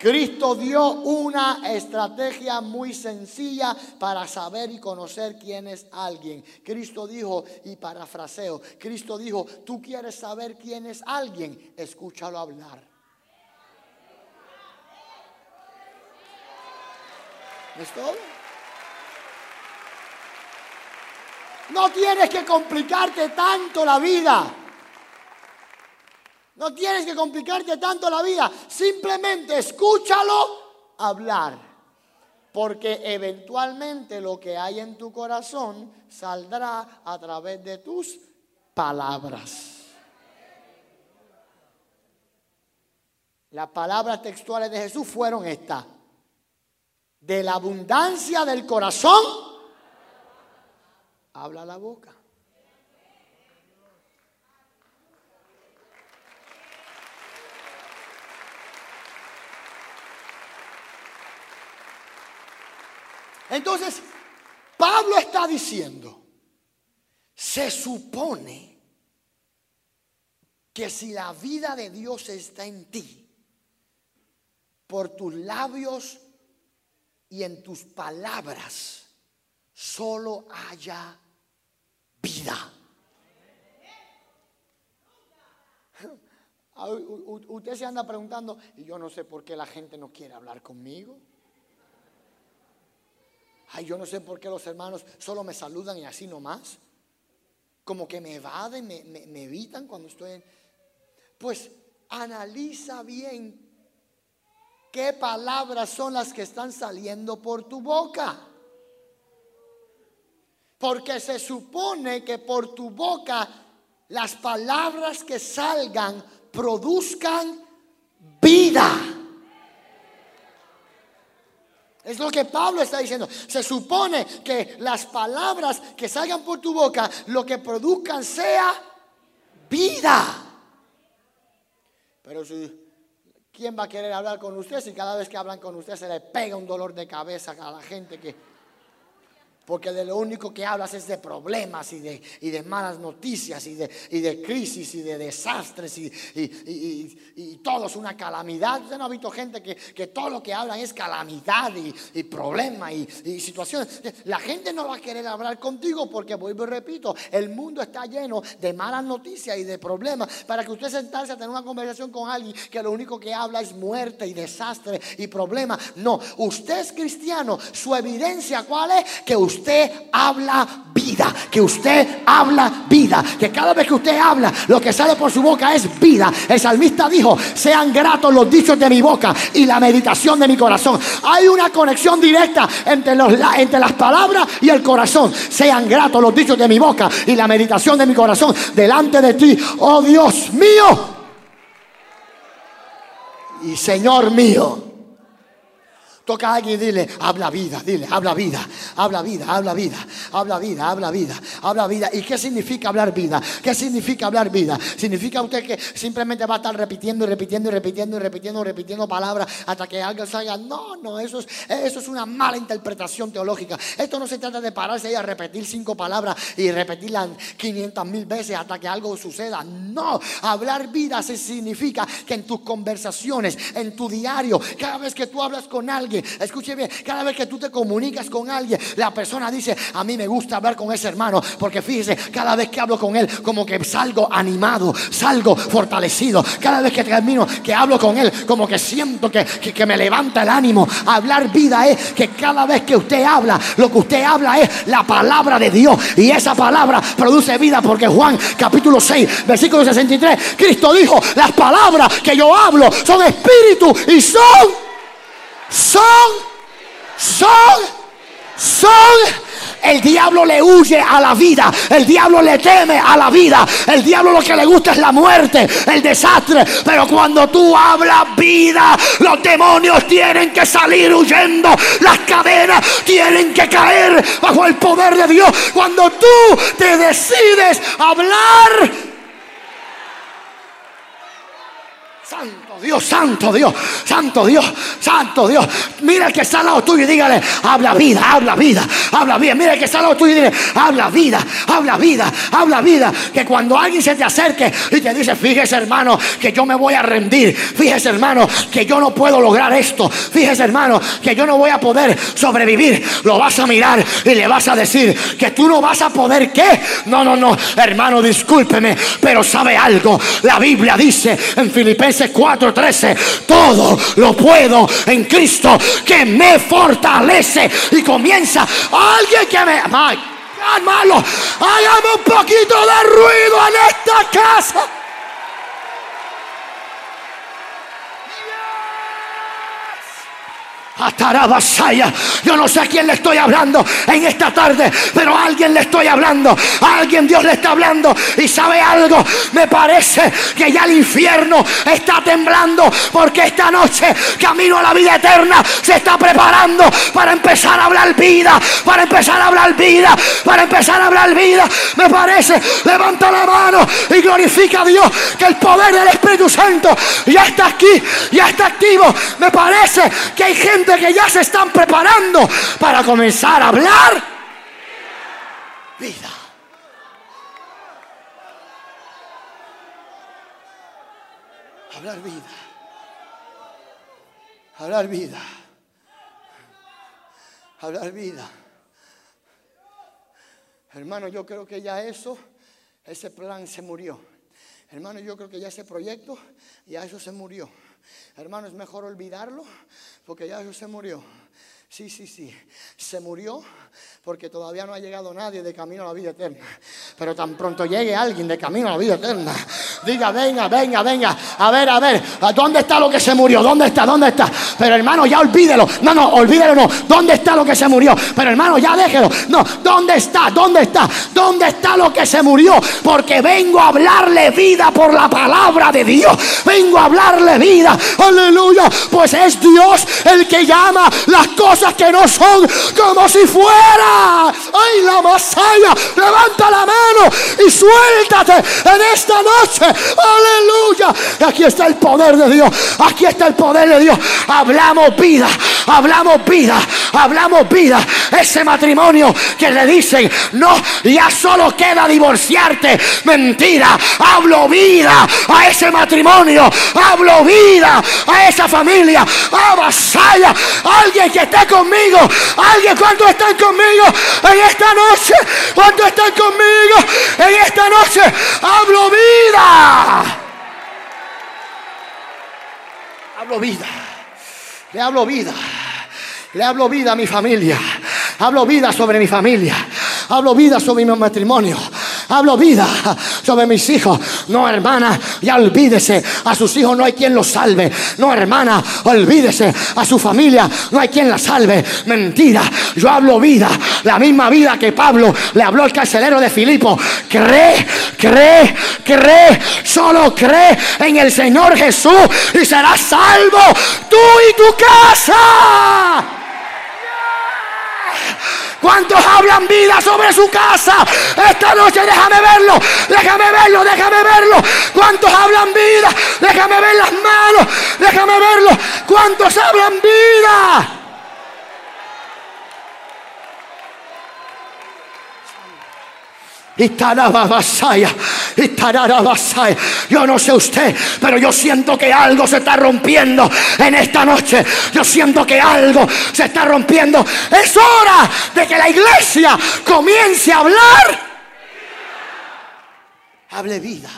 Cristo dio una estrategia muy sencilla para saber y conocer quién es alguien. Cristo dijo, y parafraseo, Cristo dijo, tú quieres saber quién es alguien, escúchalo hablar. ¿Es todo? No tienes que complicarte tanto la vida. No tienes que complicarte tanto la vida. Simplemente escúchalo hablar. Porque eventualmente lo que hay en tu corazón saldrá a través de tus palabras. Las palabras textuales de Jesús fueron estas. De la abundancia del corazón, habla la boca. Entonces, Pablo está diciendo, se supone que si la vida de Dios está en ti, por tus labios y en tus palabras, solo haya vida. Usted se anda preguntando, y yo no sé por qué la gente no quiere hablar conmigo. Ay, yo no sé por qué los hermanos solo me saludan y así nomás. Como que me evaden, me, evitan cuando estoy en... Pues analiza bien qué palabras son las que están saliendo por tu boca. Porque se supone que por tu boca las palabras que salgan produzcan vida. Es lo que Pablo está diciendo. Se supone que las palabras que salgan por tu boca, lo que produzcan sea vida. Pero si ¿Quién va a querer hablar con usted si cada vez que hablan con usted se le pega un dolor de cabeza a la gente que porque de lo único que hablas es de problemas y de, y de malas noticias y de, y de, crisis y de desastres y, y, todo es una calamidad. Usted no ha visto gente que, que todo lo que hablan es calamidad y, problemas y, situaciones. La gente no va a querer hablar contigo porque, vuelvo y repito, el mundo está lleno de malas noticias y de problemas. Para que usted sentarse a tener una conversación con alguien que lo único que habla es muerte y desastre y problemas. No, usted es cristiano. Su evidencia, ¿cuál es? Que usted usted habla vida, que usted habla vida, que cada vez que usted habla, lo que sale por su boca es vida. El salmista dijo, sean gratos los dichos de mi boca y la meditación de mi corazón. Hay una conexión directa entre, los, entre las palabras y el corazón. Sean gratos los dichos de mi boca y la meditación de mi corazón delante de ti, oh Dios mío y Señor mío. Toca alguien y dile, habla vida, dile, habla vida, habla vida, habla vida, habla vida, habla vida, habla vida. ¿Y qué significa hablar vida? ¿Qué significa hablar vida? ¿Significa usted que simplemente va a estar repitiendo y repitiendo y repitiendo y repitiendo repitiendo palabras hasta que algo salga? No, no, eso es, eso es una mala interpretación teológica. Esto no se trata de pararse ahí a repetir cinco palabras y repetirlas 500 mil veces hasta que algo suceda. No, hablar vida significa que en tus conversaciones, en tu diario, cada vez que tú hablas con alguien, Escuche bien, cada vez que tú te comunicas con alguien, la persona dice, a mí me gusta hablar con ese hermano, porque fíjese, cada vez que hablo con él, como que salgo animado, salgo fortalecido. Cada vez que termino, que hablo con él, como que siento que, que, me levanta el ánimo. Hablar vida es que cada vez que usted habla, lo que usted habla es la palabra de Dios. Y esa palabra produce vida, porque Juan capítulo 6, versículo 63, Cristo dijo, las palabras que yo hablo son espíritu y son son, son, son. El diablo le huye a la vida. El diablo le teme a la vida. El diablo lo que le gusta es la muerte, el desastre. Pero cuando tú hablas vida, los demonios tienen que salir huyendo. Las cadenas tienen que caer bajo el poder de Dios. Cuando tú te decides hablar. Santo Dios, santo Dios, santo Dios, santo Dios. Mira el que está al lado tuyo y dígale, habla vida, habla vida, habla vida. Mira el que está al lado tuyo y dile, habla vida, habla vida, habla vida. Que cuando alguien se te acerque y te dice, fíjese hermano, que yo me voy a rendir. Fíjese hermano, que yo no puedo lograr esto. Fíjese hermano, que yo no voy a poder sobrevivir. Lo vas a mirar y le vas a decir que tú no vas a poder qué. No, no, no, hermano, discúlpeme, pero sabe algo. La Biblia dice en Filipenses 4 13, todo lo puedo en Cristo que me fortalece y comienza alguien que me... Ay, malo, hagamos un poquito de ruido en esta casa. Yo no sé a quién le estoy hablando en esta tarde, pero a alguien le estoy hablando. Alguien Dios le está hablando. Y sabe algo, me parece que ya el infierno está temblando porque esta noche, camino a la vida eterna, se está preparando para empezar a hablar vida, para empezar a hablar vida, para empezar a hablar vida. Me parece, levanta la mano y glorifica a Dios que el poder del Espíritu Santo ya está aquí, ya está activo. Me parece que hay gente que ya se están preparando para comenzar a hablar vida. Hablar vida. Hablar vida. Hablar vida. Hermano, yo creo que ya eso, ese plan se murió. Hermano, yo creo que ya ese proyecto, ya eso se murió. Hermano, es mejor olvidarlo porque ya Jesús se murió. Sí, sí, sí. Se murió porque todavía no ha llegado nadie de camino a la vida eterna. Pero tan pronto llegue alguien de camino a la vida eterna, diga, venga, venga, venga. A ver, a ver, ¿dónde está lo que se murió? ¿Dónde está? ¿Dónde está? Pero hermano, ya olvídelo. No, no, olvídelo no. ¿Dónde está lo que se murió? Pero hermano, ya déjelo. No, ¿dónde está? ¿Dónde está? ¿Dónde está lo que se murió? Porque vengo a hablarle vida por la palabra de Dios. Vengo a hablarle vida. Aleluya. Pues es Dios el que llama las cosas que no son como si fuera. Ay, la masaya, levanta la mano y suéltate en esta noche. Aleluya. Aquí está el poder de Dios. Aquí está el poder de Dios. Hablamos vida, hablamos vida, hablamos vida. Ese matrimonio que le dicen, no, solo queda divorciarte. Mentira, hablo vida a ese matrimonio, hablo vida a esa familia. Avasalla, alguien que esté conmigo, alguien cuando están conmigo en esta noche, cuando están conmigo en esta noche, hablo vida. Hablo vida. Le hablo vida. Le hablo vida a mi familia. Hablo vida sobre mi familia. Hablo vida sobre mi matrimonio. Hablo vida sobre mis hijos. No, hermana, ya olvídese. A sus hijos no hay quien los salve. No, hermana, olvídese. A su familia no hay quien la salve. Mentira. Yo hablo vida. La misma vida que Pablo le habló al carcelero de Filipo. Cree, cree, cree. Solo cree en el Señor Jesús y serás salvo tú y tu casa. ¿Cuántos hablan vida sobre su casa? Esta noche déjame verlo, déjame verlo, déjame verlo. ¿Cuántos hablan vida? Déjame ver las manos, déjame verlo. ¿Cuántos hablan vida? Yo no sé usted, pero yo siento que algo se está rompiendo en esta noche. Yo siento que algo se está rompiendo. Es hora de que la iglesia comience a hablar. Hable vida.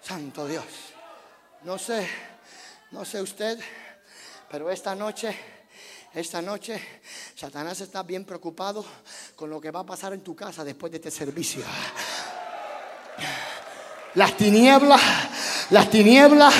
Santo Dios. No sé, no sé usted, pero esta noche esta noche Satanás está bien preocupado con lo que va a pasar en tu casa después de este servicio. Las tinieblas, las tinieblas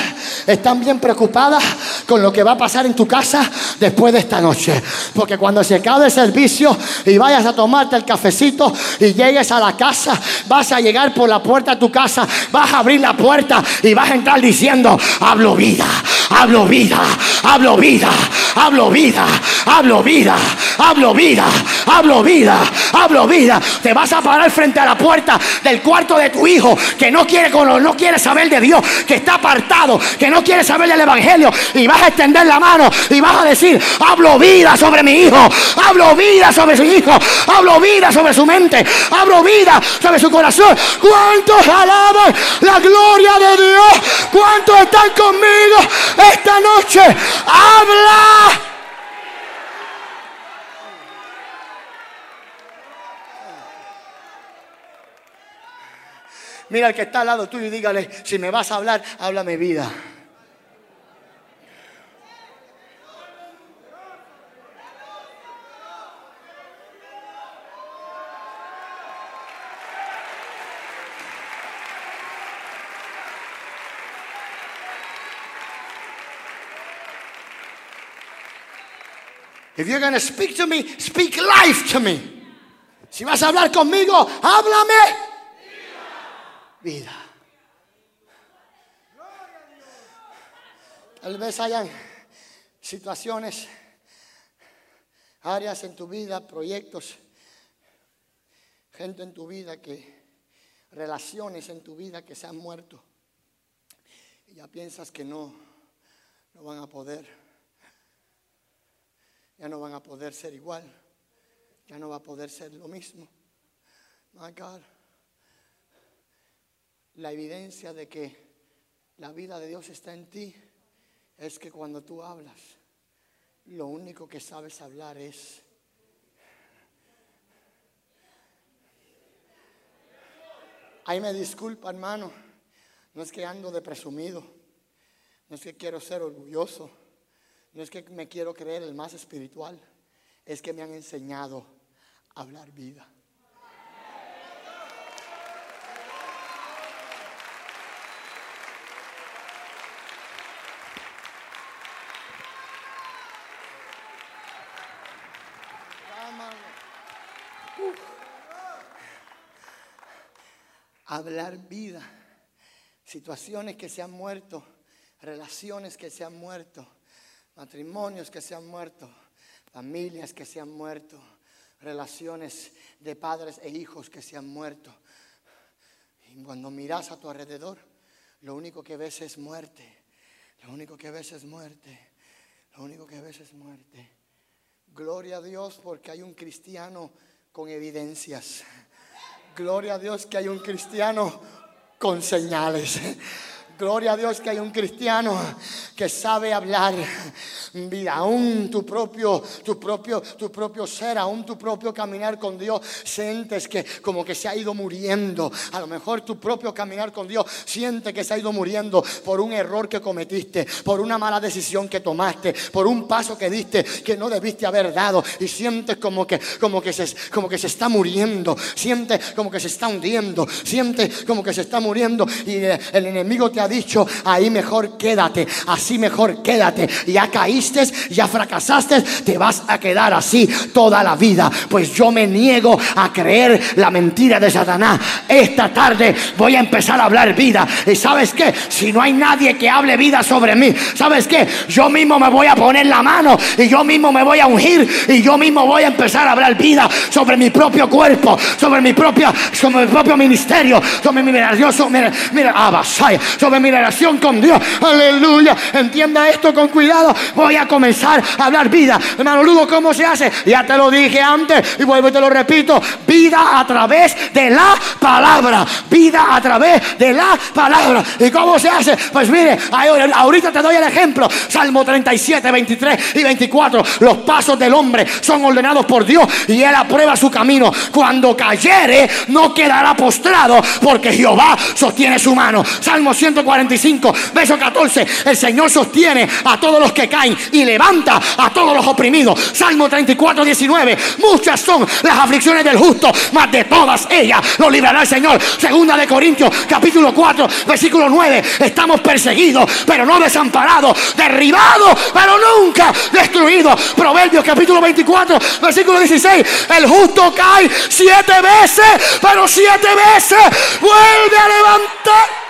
están bien preocupadas con lo que va a pasar en tu casa después de esta noche. Porque cuando se acabe el servicio y vayas a tomarte el cafecito y llegues a la casa, vas a llegar por la puerta de tu casa, vas a abrir la puerta y vas a entrar diciendo, hablo vida, hablo vida, hablo vida, hablo vida, hablo vida, hablo vida, hablo vida, hablo vida. Te vas a parar frente a la puerta del cuarto de tu hijo que no quiere no quiere saber de Dios, que está apartado, que no quiere saber del Evangelio, y vas a extender la mano y vas a decir, hablo vida sobre mi hijo, hablo vida sobre su hijo, hablo vida sobre su mente, hablo vida sobre su corazón. ¿Cuántos alaban la gloria de Dios? ¿Cuántos están conmigo esta noche? Habla. Mira al que está al lado tuyo y dígale, si me vas a hablar, háblame vida. If you're going to speak to me, speak life to me. Si vas a hablar conmigo, háblame vida. Tal vez hayan situaciones, áreas en tu vida, proyectos, gente en tu vida que, relaciones en tu vida que se han muerto. Y ya piensas que no, no van a poder, ya no van a poder ser igual, ya no va a poder ser lo mismo. My God la evidencia de que la vida de Dios está en ti es que cuando tú hablas, lo único que sabes hablar es... Ahí me disculpa, hermano. No es que ando de presumido. No es que quiero ser orgulloso. No es que me quiero creer el más espiritual. Es que me han enseñado a hablar vida. hablar vida, situaciones que se han muerto, relaciones que se han muerto, matrimonios que se han muerto, familias que se han muerto, relaciones de padres e hijos que se han muerto. Y cuando miras a tu alrededor, lo único que ves es muerte. Lo único que ves es muerte. Lo único que ves es muerte. Gloria a Dios porque hay un cristiano con evidencias. Gloria a Dios que hay un cristiano con señales. Gloria a Dios que hay un cristiano que sabe hablar vida, aún tu propio, tu propio, tu propio ser, aún tu propio caminar con Dios, sientes que como que se ha ido muriendo. A lo mejor tu propio caminar con Dios siente que se ha ido muriendo por un error que cometiste, por una mala decisión que tomaste, por un paso que diste que no debiste haber dado y sientes como que como que se como que se está muriendo, sientes como que se está hundiendo, sientes como que se está muriendo y el enemigo te ha dicho, ahí mejor quédate, así mejor quédate. Ya caíste, ya fracasaste, te vas a quedar así toda la vida. Pues yo me niego a creer la mentira de Satanás. Esta tarde voy a empezar a hablar vida. Y sabes qué, si no hay nadie que hable vida sobre mí, sabes qué, yo mismo me voy a poner la mano y yo mismo me voy a ungir y yo mismo voy a empezar a hablar vida sobre mi propio cuerpo, sobre mi propia, sobre mi propio ministerio, sobre mi relación, sobre, mira, sobre mi relación con Dios. Aleluya. Entienda esto con cuidado. Voy a comenzar a hablar vida. Hermano Lugo, ¿cómo se hace? Ya te lo dije antes y vuelvo y te lo repito. Vida a través de la palabra. Vida a través de la palabra. ¿Y cómo se hace? Pues mire, ahorita te doy el ejemplo. Salmo 37, 23 y 24. Los pasos del hombre son ordenados por Dios y él aprueba su camino. Cuando cayere, no quedará postrado porque Jehová sostiene su mano. Salmo 145, verso 14. El Señor sostiene a todos los que caen y levanta a todos los oprimidos. Salmo 34, 19. Muchas son las aflicciones del justo, mas de todas ellas lo librará el Señor. Segunda de Corintios, capítulo 4, versículo 9. Estamos perseguidos, pero no desamparados, derribados, pero nunca destruidos. Proverbios, capítulo 24, versículo 16. El justo cae siete veces, pero siete veces vuelve a levantar.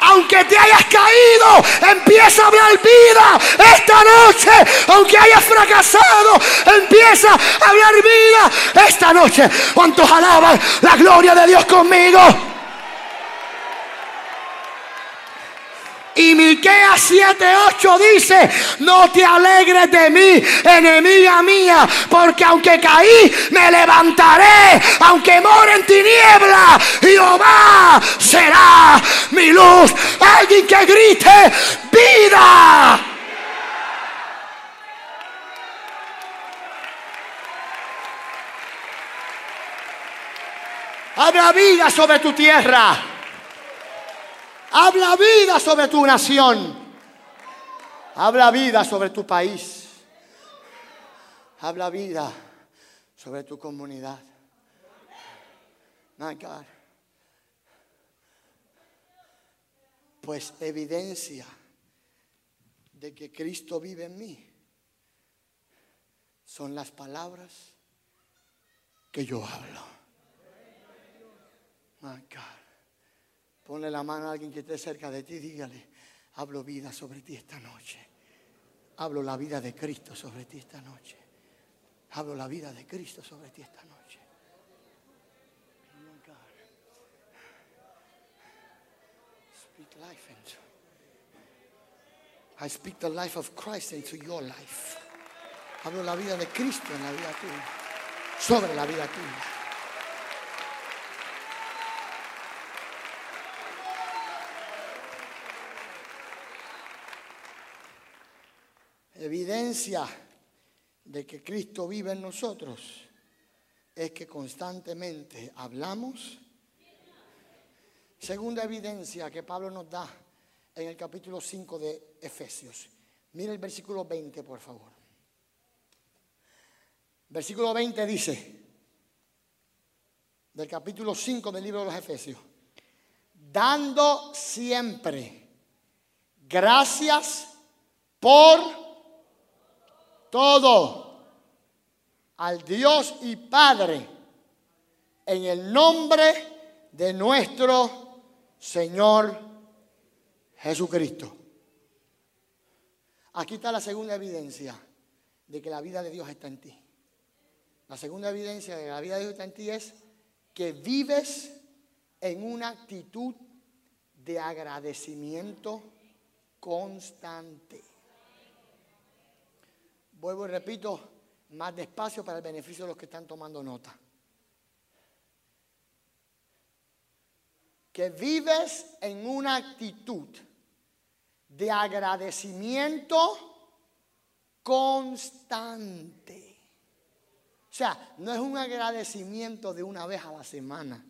Aunque te hayas caído, empieza a hablar vida esta noche. Aunque hayas fracasado, empieza a hablar vida esta noche. ¿Cuántos alaban la gloria de Dios conmigo? Y Miqueas 7:8 dice, no te alegres de mí, enemiga mía, porque aunque caí, me levantaré, aunque more en tiniebla, Jehová será mi luz. Alguien que grite, vida. Habla vida sobre tu tierra. Habla vida sobre tu nación. Habla vida sobre tu país. Habla vida sobre tu comunidad. My God. Pues evidencia de que Cristo vive en mí son las palabras que yo hablo. My God. Ponle la mano a alguien que esté cerca de ti dígale, hablo vida sobre ti esta noche. Hablo la vida de Cristo sobre ti esta noche. Hablo la vida de Cristo sobre ti esta noche. Speak life into. I speak the life of Christ into your life. Hablo la vida de Cristo en la vida tuya. Sobre la vida tuya. Evidencia de que Cristo vive en nosotros es que constantemente hablamos. Segunda evidencia que Pablo nos da en el capítulo 5 de Efesios. Mire el versículo 20, por favor. Versículo 20 dice, del capítulo 5 del libro de los Efesios, dando siempre gracias por todo al Dios y Padre en el nombre de nuestro Señor Jesucristo. Aquí está la segunda evidencia de que la vida de Dios está en ti. La segunda evidencia de que la vida de Dios está en ti es que vives en una actitud de agradecimiento constante. Vuelvo y repito más despacio para el beneficio de los que están tomando nota. Que vives en una actitud de agradecimiento constante. O sea, no es un agradecimiento de una vez a la semana.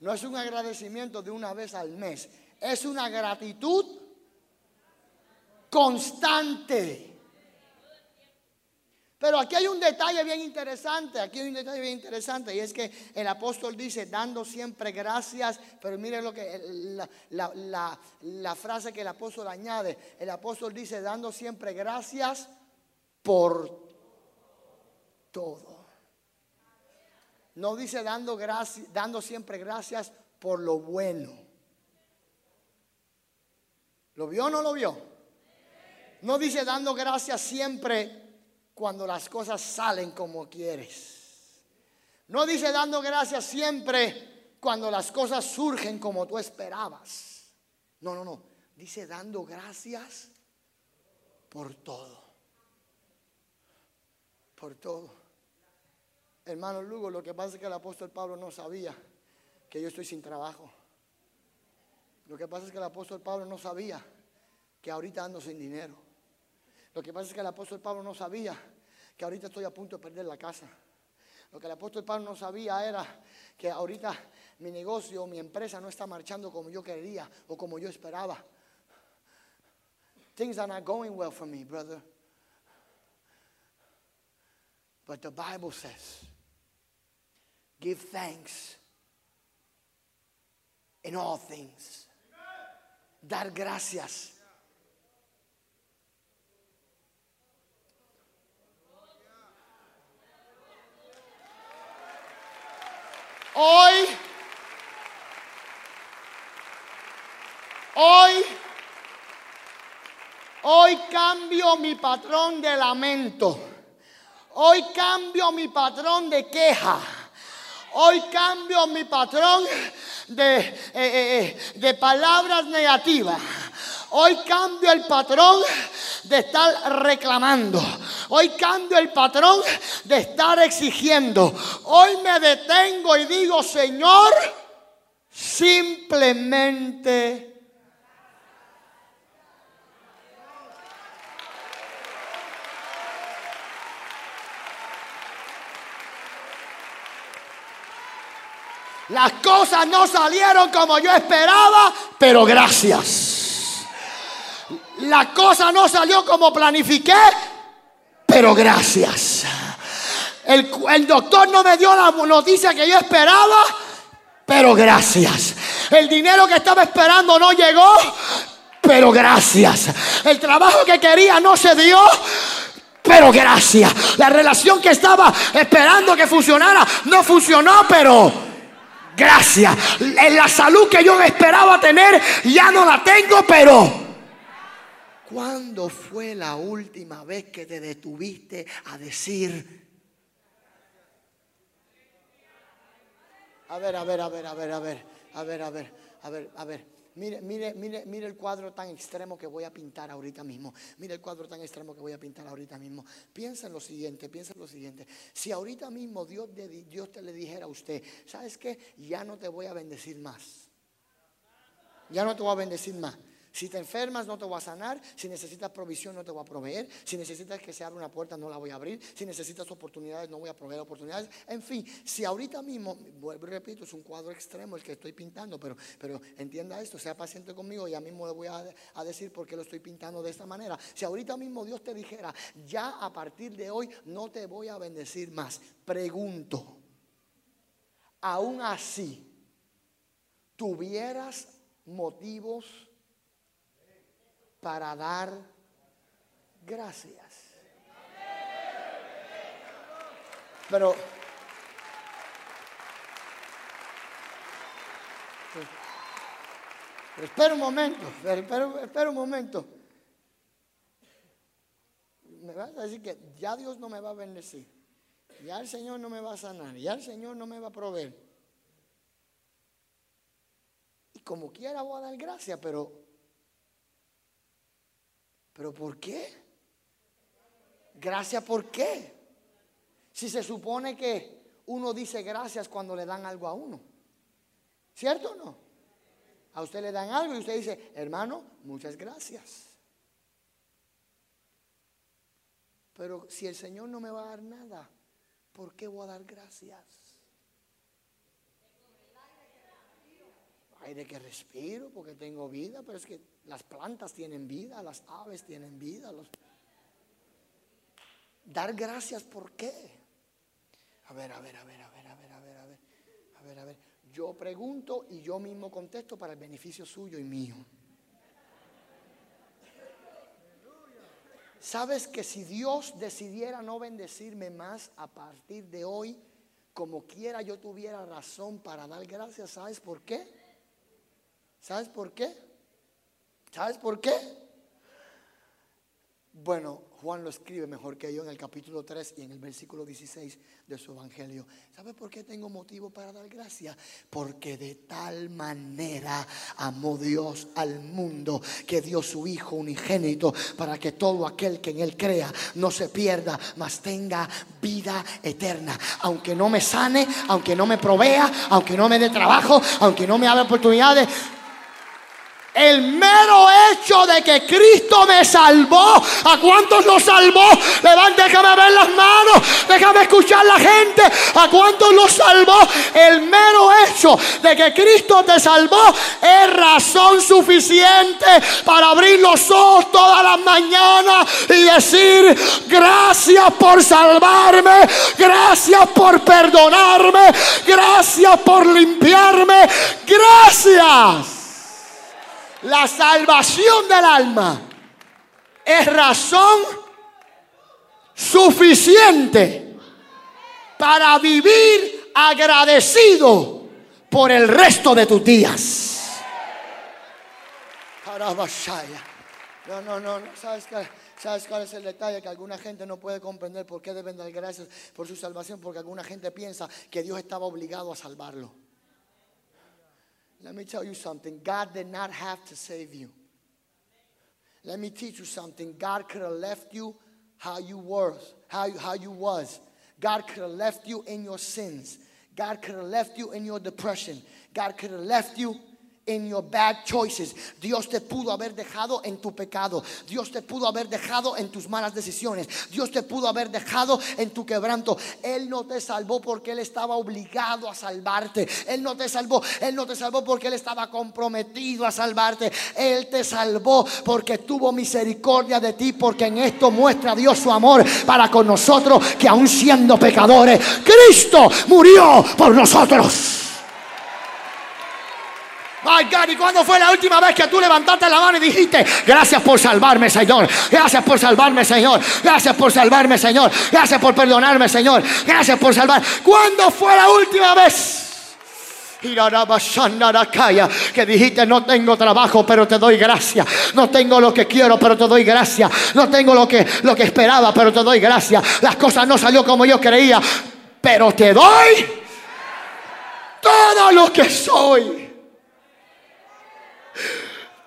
No es un agradecimiento de una vez al mes. Es una gratitud constante. Pero aquí hay un detalle bien interesante, aquí hay un detalle bien interesante y es que el apóstol dice, dando siempre gracias, pero mire lo que la, la, frase que el apóstol añade, el apóstol dice, dando siempre gracias por todo. No dice dando, gracias, dando siempre gracias por lo bueno. ¿Lo vio o no lo vio? No dice dando gracias siempre cuando las cosas salen como quieres. No dice dando gracias siempre cuando las cosas surgen como tú esperabas. No, no, no. Dice dando gracias por todo. Por todo. Hermano Lugo, lo que pasa es que el apóstol Pablo no sabía que yo estoy sin trabajo. Lo que pasa es que el apóstol Pablo no sabía que ahorita ando sin dinero. Lo que pasa es que el apóstol Pablo no sabía que ahorita estoy a punto de perder la casa. Lo que el apóstol Pablo no sabía era que ahorita mi negocio, mi empresa no está marchando como yo quería o como yo esperaba. Things are not going well for me, brother. But the Bible says, give thanks in all things. Dar gracias Hoy, hoy, hoy cambio mi patrón de lamento. Hoy cambio mi patrón de queja. Hoy cambio mi patrón de, eh, eh, eh, de palabras negativas. Hoy cambio el patrón de estar reclamando. Hoy cambio el patrón de estar exigiendo. Hoy me detengo y digo, Señor, simplemente... Las cosas no salieron como yo esperaba, pero gracias. La cosa no salió como planifiqué, pero gracias. El, doctor no me dio la noticia que yo esperaba, pero gracias. El dinero que estaba esperando no llegó, pero gracias. El trabajo que quería no se dio, pero gracias. La relación que estaba esperando que funcionara no funcionó, pero gracias. La salud que yo esperaba tener ya no la tengo, pero ¿Cuándo fue la última vez que te detuviste a decir, a ver, a ver, a ver, a ver, a ver, a ver, a ver, a ver, a ver. Mire, mire, mire, mire el cuadro tan extremo que voy a pintar ahorita mismo. Mire el cuadro tan extremo que voy a pintar ahorita mismo. Piensa en lo siguiente, piensa en lo siguiente. Si ahorita mismo Dios, Dios te le dijera a usted, ¿sabes qué? Ya no te voy a bendecir más. Ya no te voy a bendecir más. Si te enfermas, no te voy a sanar. Si necesitas provisión, no te voy a proveer. Si necesitas que se abra una puerta, no la voy a abrir. Si necesitas oportunidades, no voy a proveer oportunidades. En fin, si ahorita mismo, vuelvo y repito, es un cuadro extremo el que estoy pintando, pero, pero entienda esto, sea paciente conmigo, ya mismo le voy a, a decir por qué lo estoy pintando de esta manera. Si ahorita mismo Dios te dijera, ya a partir de hoy no te voy a bendecir más, pregunto, aún así, tuvieras motivos para dar gracias. Pero espera un momento, espera, espera un momento. Me vas a decir que ya Dios no me va a bendecir. Ya el Señor no me va a sanar. Ya el Señor no me va a proveer. Y como quiera voy a dar gracias, pero ¿Pero por qué? Gracias por qué? Si se supone que uno dice gracias cuando le dan algo a uno. ¿Cierto o no? A usted le dan algo y usted dice, hermano, muchas gracias. Pero si el Señor no me va a dar nada, ¿por qué voy a dar gracias? De que respiro porque tengo vida, pero es que las plantas tienen vida, las aves tienen vida. Dar gracias, ¿por qué? A ver, a ver, a ver, a ver, a ver, a ver, a ver, a ver, a ver. Yo pregunto y yo mismo contesto para el beneficio suyo y mío. ¿Sabes que si Dios decidiera no bendecirme más a partir de hoy, como quiera yo tuviera razón para dar gracias? ¿Sabes por qué? ¿Sabes por qué? ¿Sabes por qué? Bueno, Juan lo escribe mejor que yo en el capítulo 3 y en el versículo 16 de su evangelio. ¿Sabe por qué tengo motivo para dar gracias? Porque de tal manera amó Dios al mundo que dio su Hijo unigénito para que todo aquel que en Él crea no se pierda, mas tenga vida eterna. Aunque no me sane, aunque no me provea, aunque no me dé trabajo, aunque no me abra oportunidades el mero hecho de que Cristo me salvó. ¿A cuántos nos salvó? Levante, déjame ver las manos. Déjame escuchar la gente. ¿A cuántos nos salvó? El mero hecho de que Cristo te salvó es razón suficiente para abrir los ojos todas las mañanas y decir gracias por salvarme. Gracias por perdonarme. Gracias por limpiarme. Gracias. La salvación del alma es razón suficiente para vivir agradecido por el resto de tus días. No, no, no, no. ¿Sabes, ¿Sabes cuál es el detalle? Que alguna gente no puede comprender por qué deben dar gracias por su salvación, porque alguna gente piensa que Dios estaba obligado a salvarlo. Let me tell you something. God did not have to save you. Let me teach you something. God could have left you how you were, how you, how you was. God could have left you in your sins. God could have left you in your depression. God could have left you en your bad choices. Dios te pudo haber dejado en tu pecado. Dios te pudo haber dejado en tus malas decisiones. Dios te pudo haber dejado en tu quebranto. Él no te salvó porque él estaba obligado a salvarte. Él no te salvó, él no te salvó porque él estaba comprometido a salvarte. Él te salvó porque tuvo misericordia de ti, porque en esto muestra Dios su amor para con nosotros que aun siendo pecadores, Cristo murió por nosotros. My God, ¿y cuándo fue la última vez que tú levantaste la mano y dijiste, gracias por salvarme, Señor? Gracias por salvarme, Señor. Gracias por salvarme, Señor. Gracias por perdonarme, Señor. Gracias por salvar. ¿Cuándo fue la última vez? que dijiste no tengo trabajo pero te doy gracias no tengo lo que quiero pero te doy gracias no tengo lo que, lo que esperaba pero te doy gracias las cosas no salió como yo creía pero te doy todo lo que soy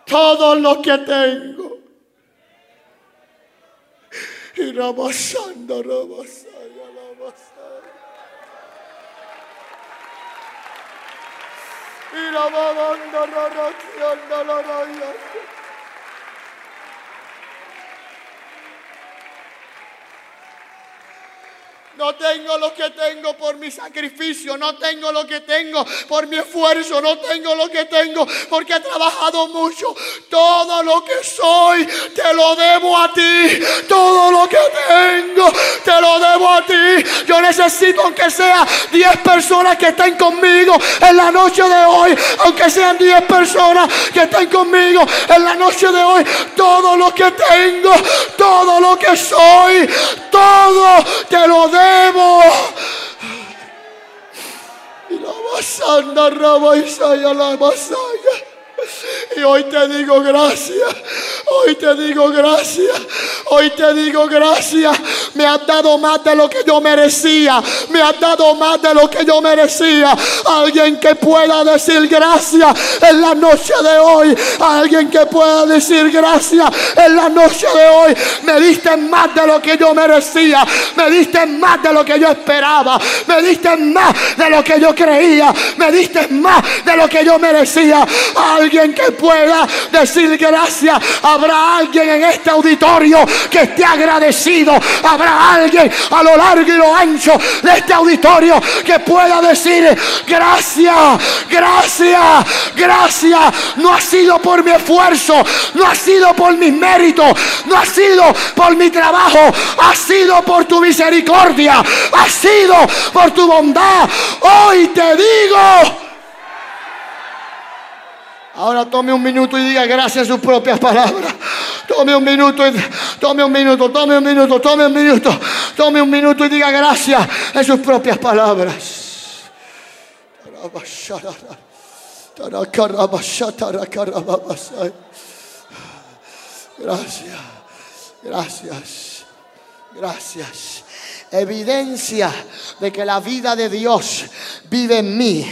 todo lo que tengo. Y rabasando, rabasando, rabasando. Y rabasando, rabasando, rabasando. No tengo lo que tengo por mi sacrificio, no tengo lo que tengo por mi esfuerzo, no tengo lo que tengo porque he trabajado mucho. Todo lo que soy te lo debo a ti. Todo lo que tengo te lo debo a ti. Yo necesito aunque sea 10 personas que estén conmigo en la noche de hoy, aunque sean 10 personas que estén conmigo en la noche de hoy. Todo lo que tengo, todo lo que soy, todo te lo debo y la basanda raba la basaya. Y hoy te digo gracias. Hoy te digo gracias. Hoy te digo gracias. Me has dado más de lo que yo merecía. Me has dado más de lo que yo merecía. Alguien que pueda decir gracias en la noche de hoy. Alguien que pueda decir gracias en la noche de hoy. Me diste más de lo que yo merecía. Me diste más de lo que yo esperaba. Me diste más de lo que yo creía. Me diste más de lo que yo merecía. Alguien que pueda decir gracias. Habrá alguien en este auditorio que esté agradecido. Habrá alguien a lo largo y lo ancho de este auditorio que pueda decir gracias, gracias, gracias. No ha sido por mi esfuerzo, no ha sido por mis méritos, no ha sido por mi trabajo, ha sido por tu misericordia, ha sido por tu bondad. Hoy te digo. Ahora tome un minuto y diga gracias a sus propias palabras. Tome un minuto, tome un minuto, tome un minuto, tome un minuto, tome un minuto y diga gracias en sus propias palabras. Gracias, gracias, gracias evidencia de que la vida de Dios vive en mí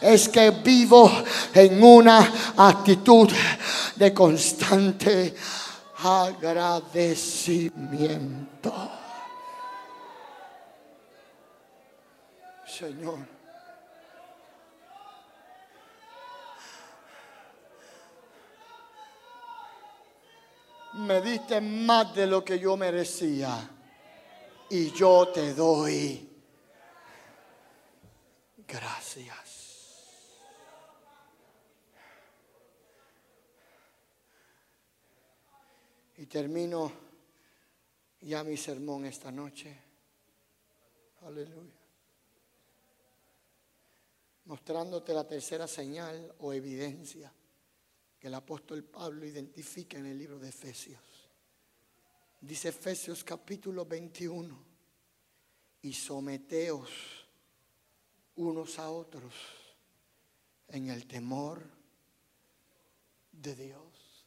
es que vivo en una actitud de constante agradecimiento. Señor. Me diste más de lo que yo merecía y yo te doy gracias. Y termino ya mi sermón esta noche. Aleluya. Mostrándote la tercera señal o evidencia que el apóstol Pablo identifica en el libro de Efesios. Dice Efesios capítulo 21, y someteos unos a otros en el temor de Dios.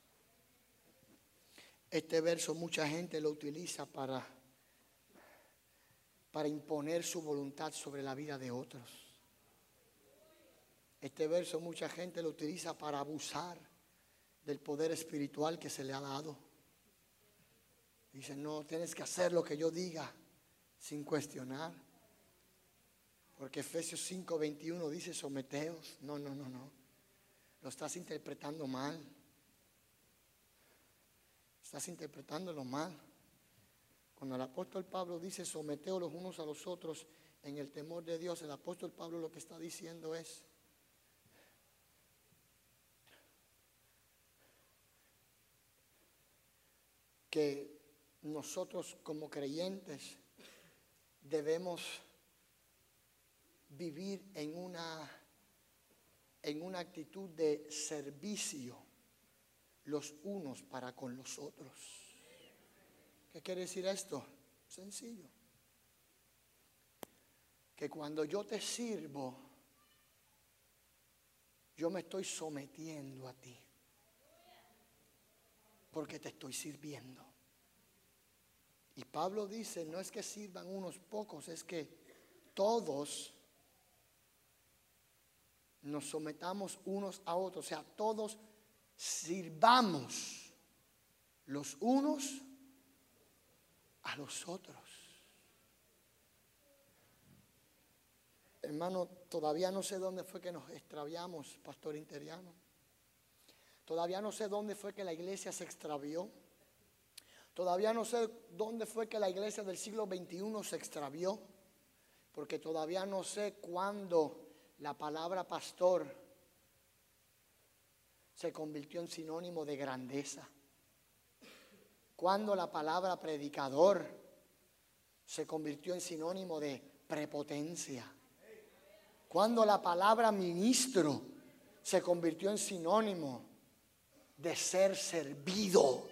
Este verso mucha gente lo utiliza para, para imponer su voluntad sobre la vida de otros. Este verso mucha gente lo utiliza para abusar del poder espiritual que se le ha dado. Dice, no, tienes que hacer lo que yo diga sin cuestionar. Porque Efesios 5:21 dice, someteos. No, no, no, no. Lo estás interpretando mal. Estás interpretándolo mal. Cuando el apóstol Pablo dice, someteos los unos a los otros en el temor de Dios, el apóstol Pablo lo que está diciendo es, que nosotros como creyentes debemos vivir en una, en una actitud de servicio los unos para con los otros. ¿Qué quiere decir esto? Sencillo. Que cuando yo te sirvo, yo me estoy sometiendo a ti. Porque te estoy sirviendo. Y Pablo dice, no es que sirvan unos pocos, es que todos nos sometamos unos a otros, o sea, todos sirvamos los unos a los otros. Hermano, todavía no sé dónde fue que nos extraviamos, pastor interiano. Todavía no sé dónde fue que la iglesia se extravió. Todavía no sé dónde fue que la iglesia del siglo XXI se extravió, porque todavía no sé cuándo la palabra pastor se convirtió en sinónimo de grandeza. Cuando la palabra predicador se convirtió en sinónimo de prepotencia. Cuando la palabra ministro se convirtió en sinónimo de ser servido.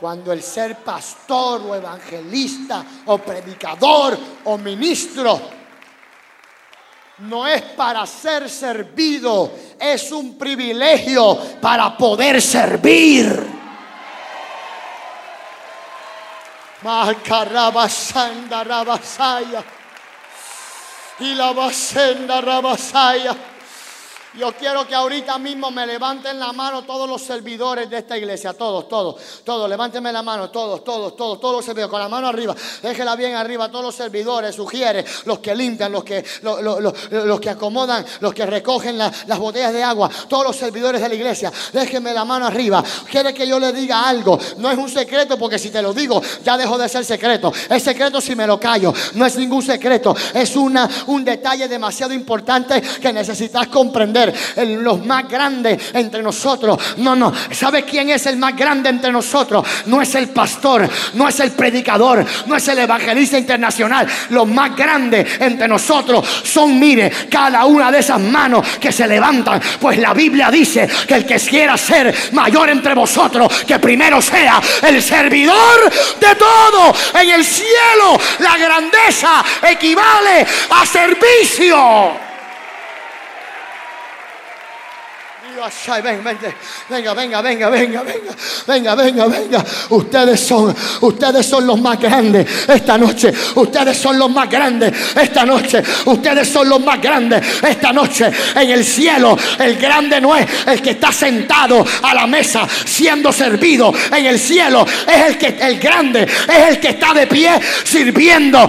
Cuando el ser pastor o evangelista o predicador o ministro no es para ser servido, es un privilegio para poder servir. Y la basenda rabasaya. Yo quiero que ahorita mismo me levanten la mano todos los servidores de esta iglesia, todos, todos, todos, levántenme la mano, todos, todos, todos, todos los servidores, con la mano arriba, déjela bien arriba, todos los servidores, sugiere, los que limpian, los que, los, que acomodan, los que recogen las botellas de agua, todos los servidores de la iglesia, déjenme la mano arriba. Quiere que yo le diga algo, no es un secreto porque si te lo digo ya dejó de ser secreto. Es secreto si me lo callo, no es ningún secreto, es una, un detalle demasiado importante que necesitas comprender los más grandes entre nosotros. No, no. ¿Sabe quién es el más grande entre nosotros? No es el pastor, no es el predicador, no es el evangelista internacional. Los más grandes entre nosotros son, mire, cada una de esas manos que se levantan. Pues la Biblia dice que el que quiera ser mayor entre vosotros, que primero sea el servidor de todo. En el cielo la grandeza equivale a servicio. Venga, venga, venga, venga, venga, venga, venga, venga. Ustedes son, ustedes son los más grandes esta noche. Ustedes son los más grandes esta noche. Ustedes son los más grandes esta noche. En el cielo, el grande no es el que está sentado a la mesa siendo servido. En el cielo es el que el grande, es el que está de pie sirviendo.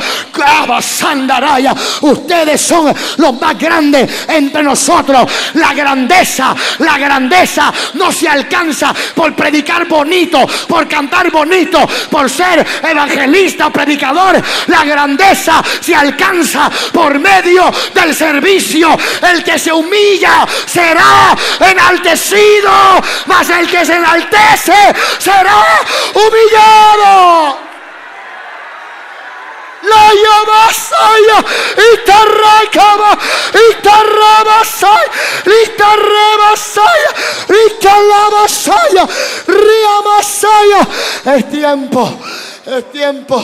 Ustedes son los más grandes entre nosotros. La grandeza la grandeza no se alcanza por predicar bonito, por cantar bonito, por ser evangelista predicador. La grandeza se alcanza por medio del servicio. El que se humilla será enaltecido, mas el que se enaltece será humillado. La Yamasaya, Itarrakaba. Es tiempo. Es tiempo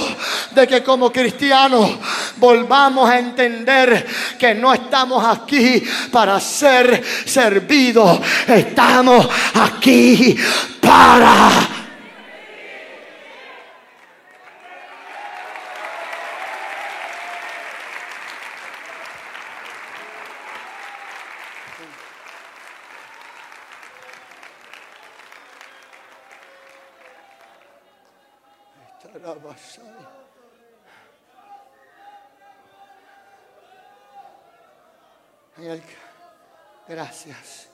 de que como cristianos volvamos a entender que no estamos aquí para ser servidos, estamos aquí para gracias.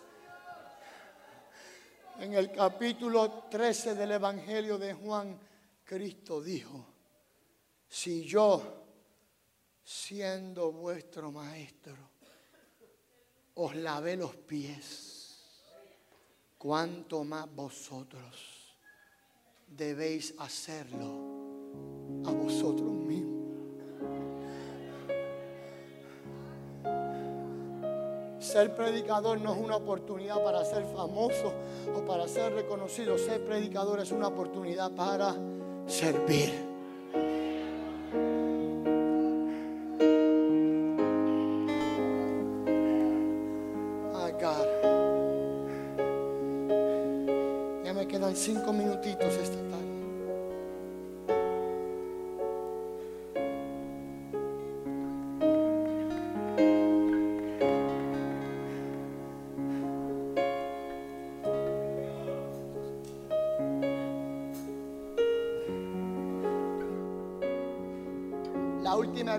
En el capítulo 13 del Evangelio de Juan, Cristo dijo, si yo, siendo vuestro maestro, os lavé los pies, cuanto más vosotros debéis hacerlo a vosotros mismos. Ser predicador no es una oportunidad para ser famoso o para ser reconocido. Ser predicador es una oportunidad para servir.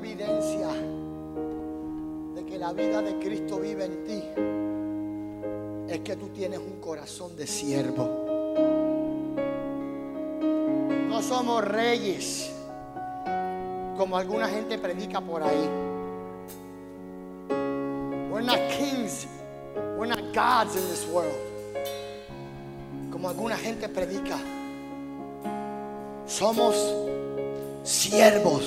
Evidencia de que la vida de Cristo vive en ti es que tú tienes un corazón de siervo. No somos reyes como alguna gente predica por ahí. We're not kings, we're not gods in this world. Como alguna gente predica. Somos siervos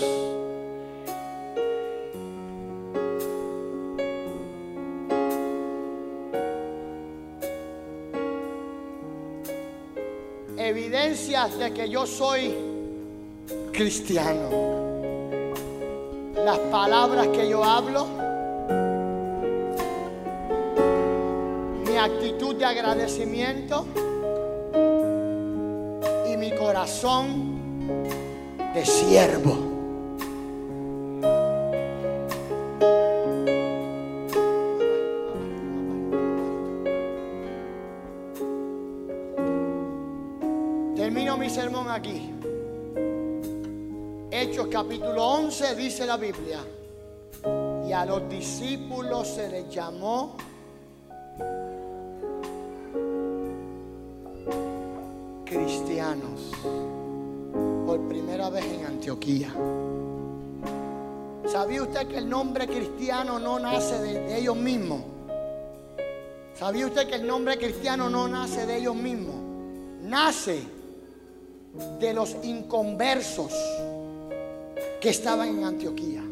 evidencias de que yo soy cristiano. Las palabras que yo hablo, mi actitud de agradecimiento y mi corazón de siervo. Termino mi sermón aquí. Hechos capítulo 11 dice la Biblia. Y a los discípulos se les llamó cristianos por primera vez en Antioquía. ¿Sabía usted que el nombre cristiano no nace de, ellos mismos? ¿Sabía usted que el nombre cristiano no nace de ellos mismos? Nace de los inconversos que estaban en Antioquía.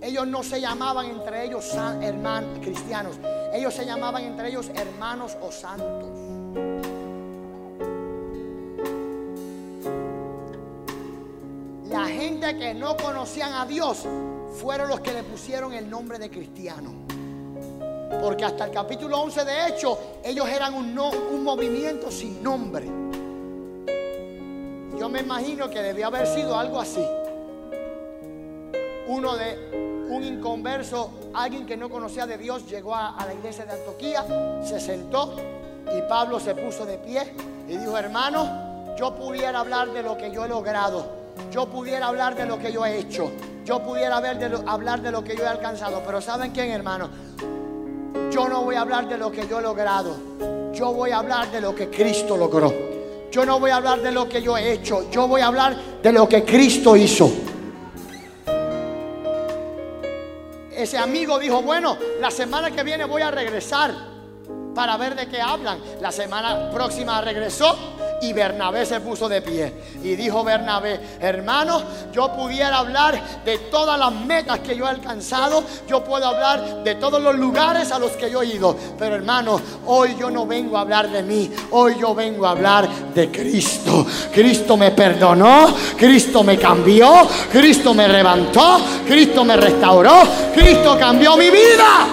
Ellos no se llamaban entre ellos hermanos cristianos, ellos se llamaban entre ellos hermanos o santos. La gente que no conocían a Dios fueron los que le pusieron el nombre de cristiano. Porque hasta el capítulo 11 de hecho, ellos eran un movimiento sin nombre. Me imagino que debió haber sido algo así. Uno de un inconverso, alguien que no conocía de Dios, llegó a, la iglesia de Antioquía, se sentó y Pablo se puso de pie y dijo, hermano, yo pudiera hablar de lo que yo he logrado, yo pudiera hablar de lo que yo he hecho, yo pudiera hablar de lo que yo he alcanzado, pero ¿saben quién, hermano? Yo no voy a hablar de lo que yo he logrado, yo voy a hablar de lo que Cristo logró. Yo no voy a hablar de lo que yo he hecho, yo voy a hablar de lo que Cristo hizo. Ese amigo dijo, bueno, la semana que viene voy a regresar para ver de qué hablan. La semana próxima regresó y Bernabé se puso de pie. Y dijo Bernabé, hermano, yo pudiera hablar de todas las metas que yo he alcanzado. Yo puedo hablar de todos los lugares a los que yo he ido. Pero hermano, hoy yo no vengo a hablar de mí. Hoy yo vengo a hablar de Cristo. Cristo me perdonó. Cristo me cambió. Cristo me levantó. Cristo me restauró. Cristo cambió mi vida.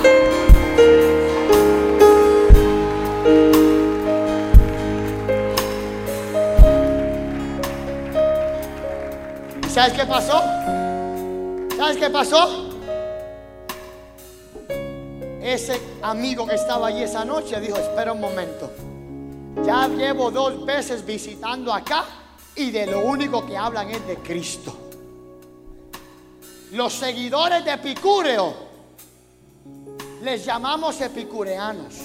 ¿Sabes qué pasó? ¿Sabes qué pasó? Ese amigo que estaba allí esa noche dijo, espera un momento. Ya llevo dos veces visitando acá y de lo único que hablan es de Cristo. Los seguidores de Epicúreo les llamamos epicureanos.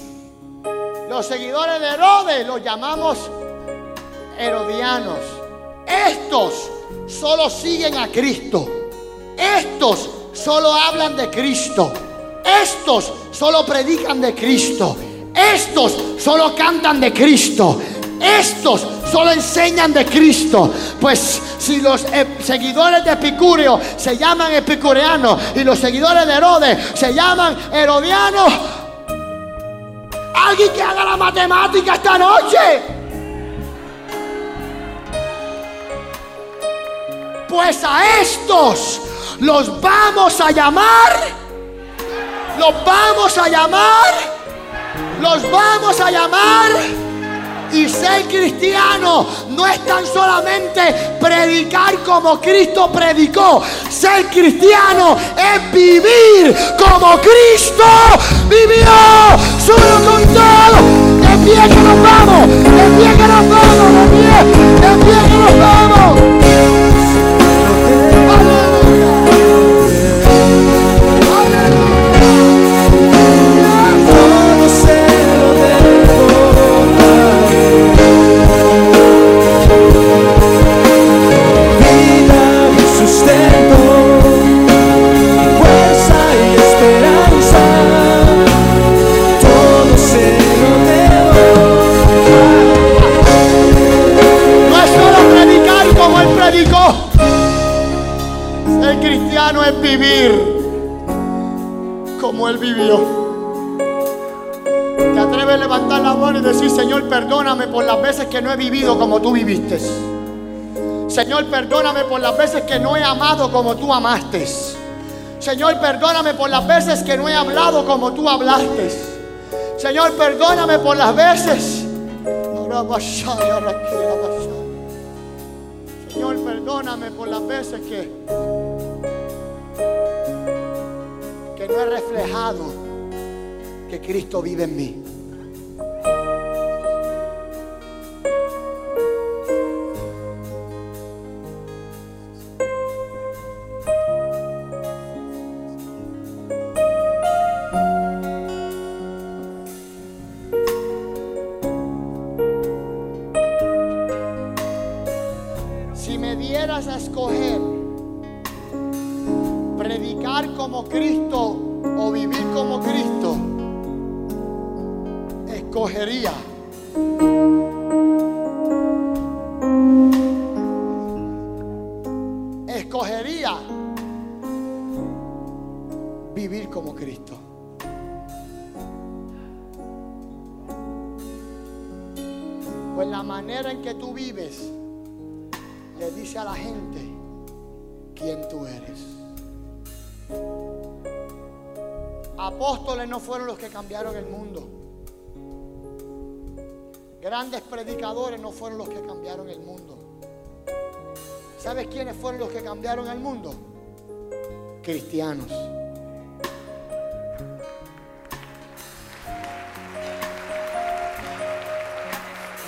Los seguidores de Herodes los llamamos herodianos. Estos solo siguen a Cristo. Estos solo hablan de Cristo. Estos solo predican de Cristo. Estos solo cantan de Cristo. Estos solo enseñan de Cristo. Pues si los seguidores de Epicúreo se llaman epicureanos y los seguidores de Herodes se llaman herodianos, alguien que haga la matemática esta noche. Pues a estos los vamos a llamar, los vamos a llamar, los vamos a llamar. Y ser cristiano no es tan solamente predicar como Cristo predicó. Ser cristiano es vivir como Cristo vivió. Solo con todo. De pie que nos vamos. De pie que nos vamos. De pie. Que nos vamos. Es vivir como Él vivió. Te atreves a levantar la mano y decir, Señor, perdóname por las veces que no he vivido como tú viviste. Señor, perdóname por las veces que no he amado como tú amaste. Señor, perdóname por las veces que no he hablado como tú hablaste. Señor, perdóname por las veces. Señor, perdóname por las veces que, que no he reflejado que Cristo vive en mí. Cambiaron el mundo. Grandes predicadores no fueron los que cambiaron el mundo. ¿Sabes quiénes fueron los que cambiaron el mundo? Cristianos.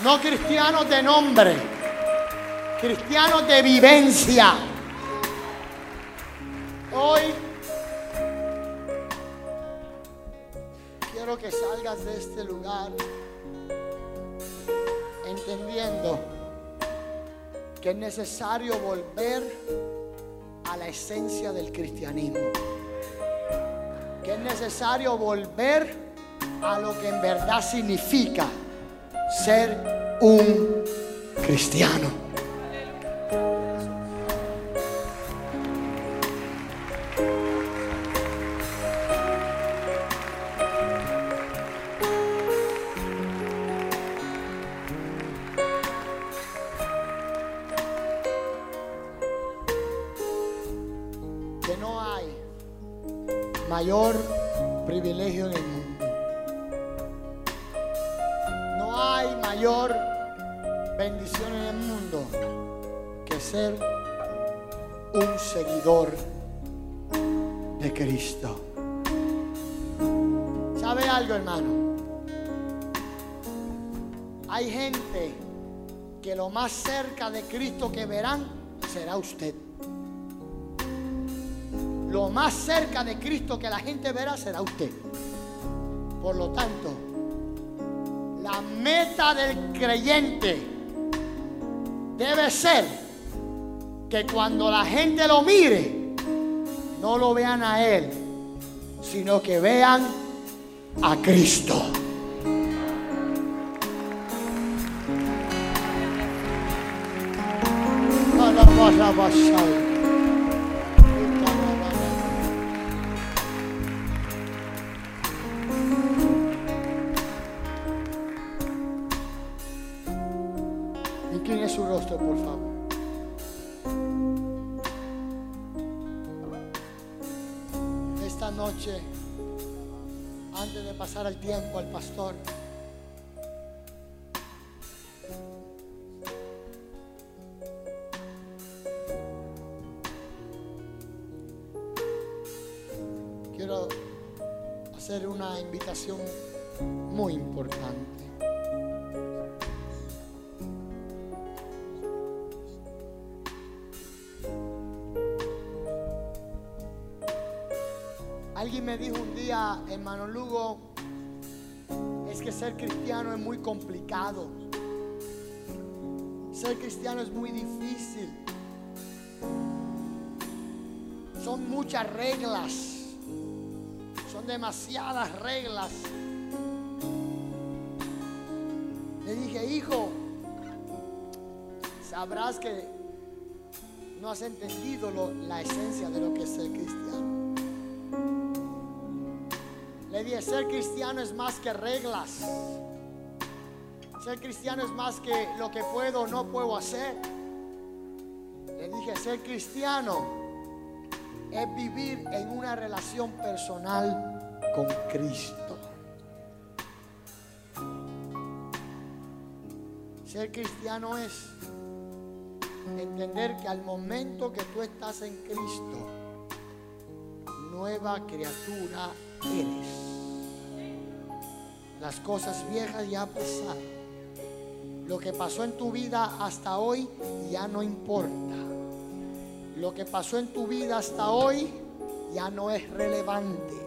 No cristianos de nombre, cristianos de vivencia. Que salgas de este lugar entendiendo que es necesario volver a la esencia del cristianismo. Que es necesario volver a lo que en verdad significa ser un cristiano. Que la gente verá será usted. Por lo tanto, la meta del creyente debe ser que cuando la gente lo mire, no lo vean a Él, sino que vean a Cristo. Hacer una invitación muy importante. Alguien me dijo un día, hermano Lugo, es que ser cristiano es muy complicado. Ser cristiano es muy difícil. Son muchas reglas. Demasiadas reglas. Le dije, hijo, sabrás que no has entendido lo- la esencia de lo que es ser cristiano. Le dije, ser cristiano es más que reglas. Ser cristiano es más que lo que puedo o no puedo hacer. Le dije, ser cristiano es vivir en una relación personal con Cristo. Ser cristiano es entender que al momento que tú estás en Cristo, nueva criatura eres. Las cosas viejas ya pasaron. Lo que pasó en tu vida hasta hoy ya no importa. Lo que pasó en tu vida hasta hoy ya no es relevante.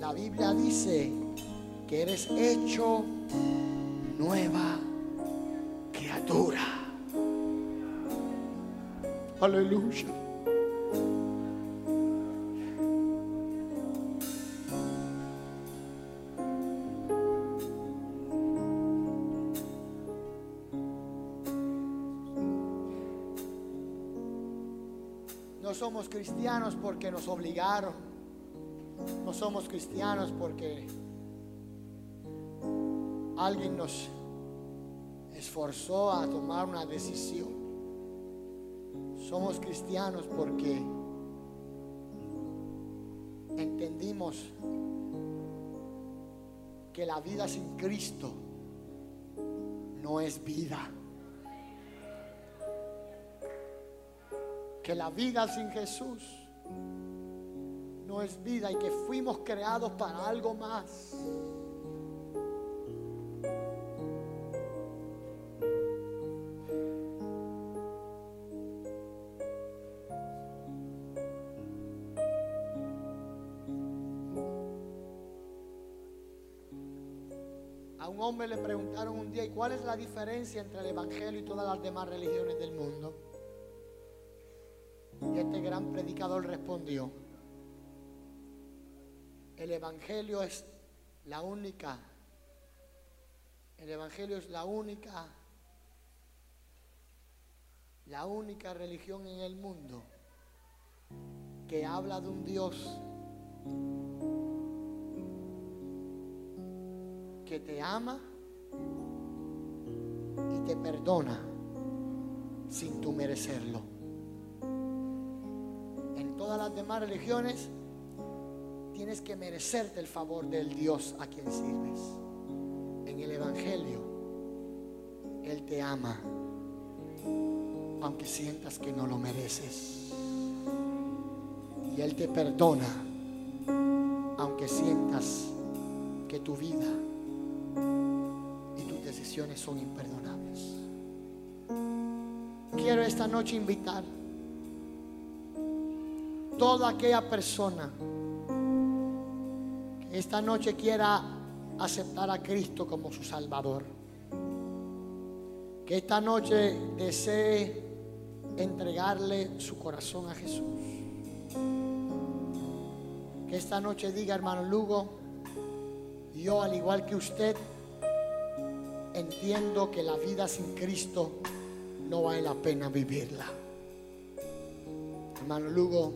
La Biblia dice que eres hecho nueva criatura. Aleluya. No somos cristianos porque nos obligaron. No somos cristianos porque alguien nos esforzó a tomar una decisión. Somos cristianos porque entendimos que la vida sin Cristo no es vida. Que la vida sin Jesús no es vida y que fuimos creados para algo más. A un hombre le preguntaron un día, ¿y cuál es la diferencia entre el Evangelio y todas las demás religiones del mundo? Y este gran predicador respondió, el Evangelio es la única, el Evangelio es la única, la única religión en el mundo que habla de un Dios que te ama y te perdona sin tu merecerlo. En todas las demás religiones tienes que merecerte el favor del Dios a quien sirves. En el Evangelio, Él te ama, aunque sientas que no lo mereces. Y Él te perdona, aunque sientas que tu vida y tus decisiones son imperdonables. Quiero esta noche invitar toda aquella persona esta noche quiera aceptar a Cristo como su Salvador. Que esta noche desee entregarle su corazón a Jesús. Que esta noche diga, hermano Lugo, yo al igual que usted, entiendo que la vida sin Cristo no vale la pena vivirla. Hermano Lugo,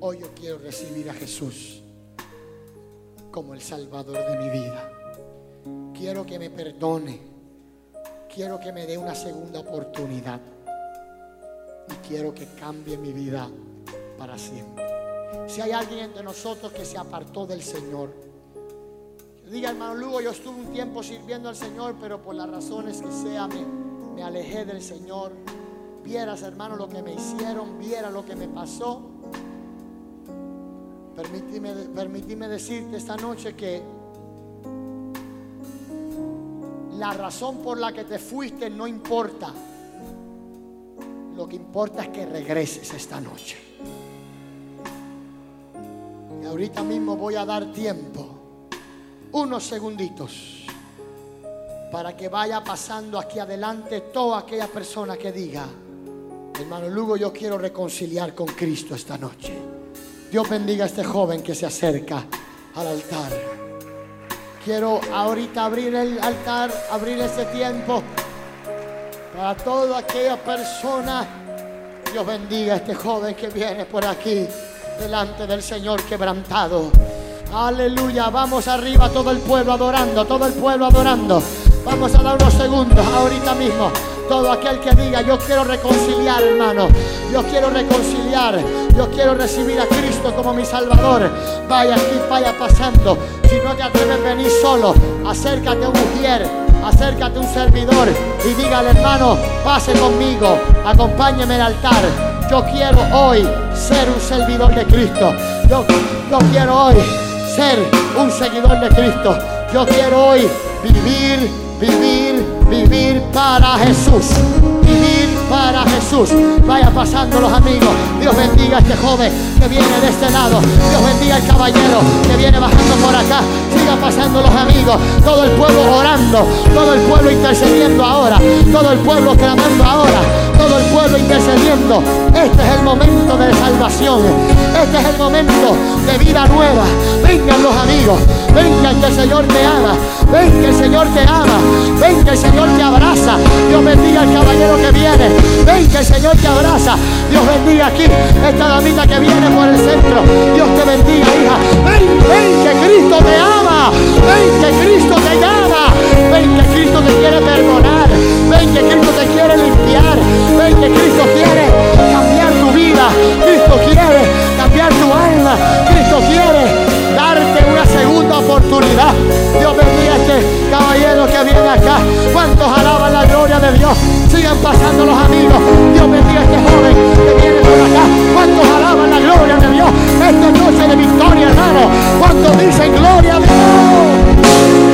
hoy yo quiero recibir a Jesús como el Salvador de mi vida. Quiero que me perdone. Quiero que me dé una segunda oportunidad. Y quiero que cambie mi vida para siempre. Si hay alguien entre nosotros que se apartó del Señor, diga hermano Lugo, yo estuve un tiempo sirviendo al Señor, pero por las razones que sea me, me alejé del Señor. Vieras, hermano, lo que me hicieron, viera lo que me pasó. Permíteme, decirte esta noche que la razón por la que te fuiste no importa. Lo que importa es que regreses esta noche. Y ahorita mismo voy a dar tiempo, unos segunditos, para que vaya pasando aquí adelante toda aquella persona que diga, hermano Lugo, yo quiero reconciliar con Cristo esta noche. Dios bendiga a este joven que se acerca al altar. Quiero ahorita abrir el altar, abrir ese tiempo para toda aquella persona. Dios bendiga a este joven que viene por aquí delante del Señor quebrantado. Aleluya, vamos arriba todo el pueblo adorando, todo el pueblo adorando. Vamos a dar unos segundos ahorita mismo. Todo aquel que diga, yo quiero reconciliar, hermano. Yo quiero reconciliar. Yo quiero recibir a Cristo como mi Salvador. Vaya aquí, vaya pasando. Si no te atreves a venir solo, acércate a un mujer acércate un servidor y dígale hermano, pase conmigo, acompáñeme al altar. Yo quiero hoy ser un servidor de Cristo. Yo, yo quiero hoy ser un seguidor de Cristo. Yo quiero hoy vivir, vivir, vivir para Jesús. Vivir para Jesús. Vaya pasando los amigos. Dios bendiga a este joven que viene de este lado. Dios bendiga al caballero que viene bajando por acá. Siga pasando los amigos. Todo el pueblo orando. Todo el pueblo intercediendo ahora. Todo el pueblo clamando ahora. Todo el pueblo intercediendo. Este es el momento de salvación. Este es el momento de vida nueva. Vengan los amigos. Vengan que el Señor te ama. Ven que el Señor te ama. Ven que el Señor te abraza. Dios bendiga al caballero que viene. Ven que el Señor te abraza. Dios bendiga aquí esta damita que viene por el centro. Dios te bendiga, hija. Ven, ven que Cristo te ama. Ven que Cristo te llama. Ven que Cristo te quiere perdonar. Ven que Cristo te quiere limpiar. Ven que Cristo quiere cambiar tu vida. Cristo quiere cambiar tu alma. Cristo quiere darte una segunda oportunidad. Dios bendiga a este caballero que viene acá. ¿Cuántos alaban la gloria de Dios? Sigan pasando los amigos. Dios bendiga a este joven que viene por acá. ¿Cuántos alaban la gloria de Dios? Esta es noche de victoria, hermano. ¿Cuántos dicen gloria a Dios?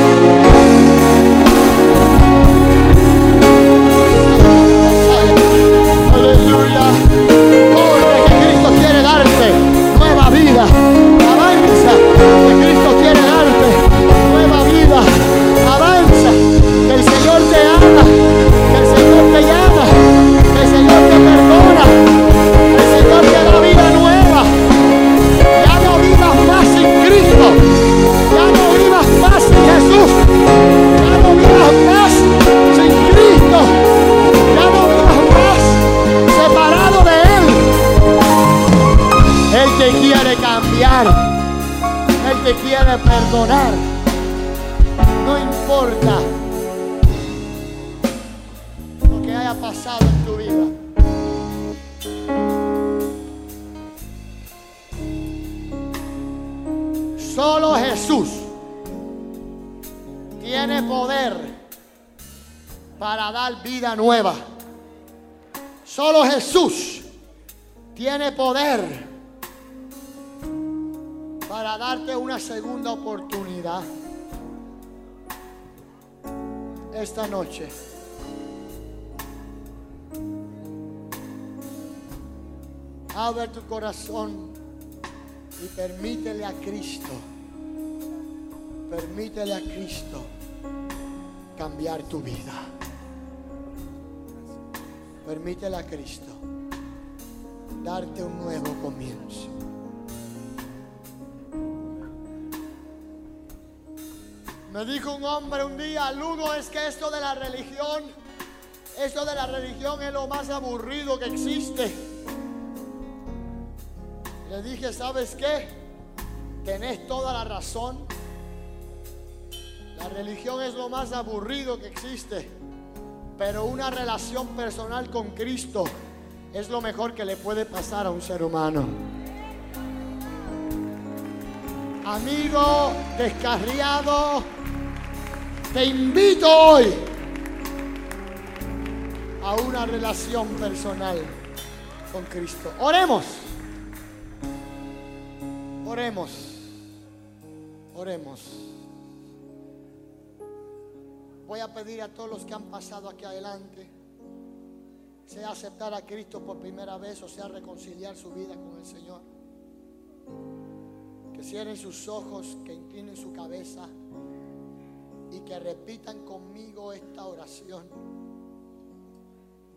Tu vida. Permítele a Cristo darte un nuevo comienzo. Me dijo un hombre un día, Lugo, es que esto de la religión, esto de la religión es lo más aburrido que existe. Le dije, ¿sabes qué? Tenés toda la razón. La religión es lo más aburrido que existe. Pero una relación personal con Cristo es lo mejor que le puede pasar a un ser humano. Amigo descarriado, te invito hoy a una relación personal con Cristo. Oremos. Oremos. Oremos. Voy a pedir a todos los que han pasado aquí adelante, sea aceptar a Cristo por primera vez o sea reconciliar su vida con el Señor. Que cierren sus ojos, que inclinen su cabeza y que repitan conmigo esta oración.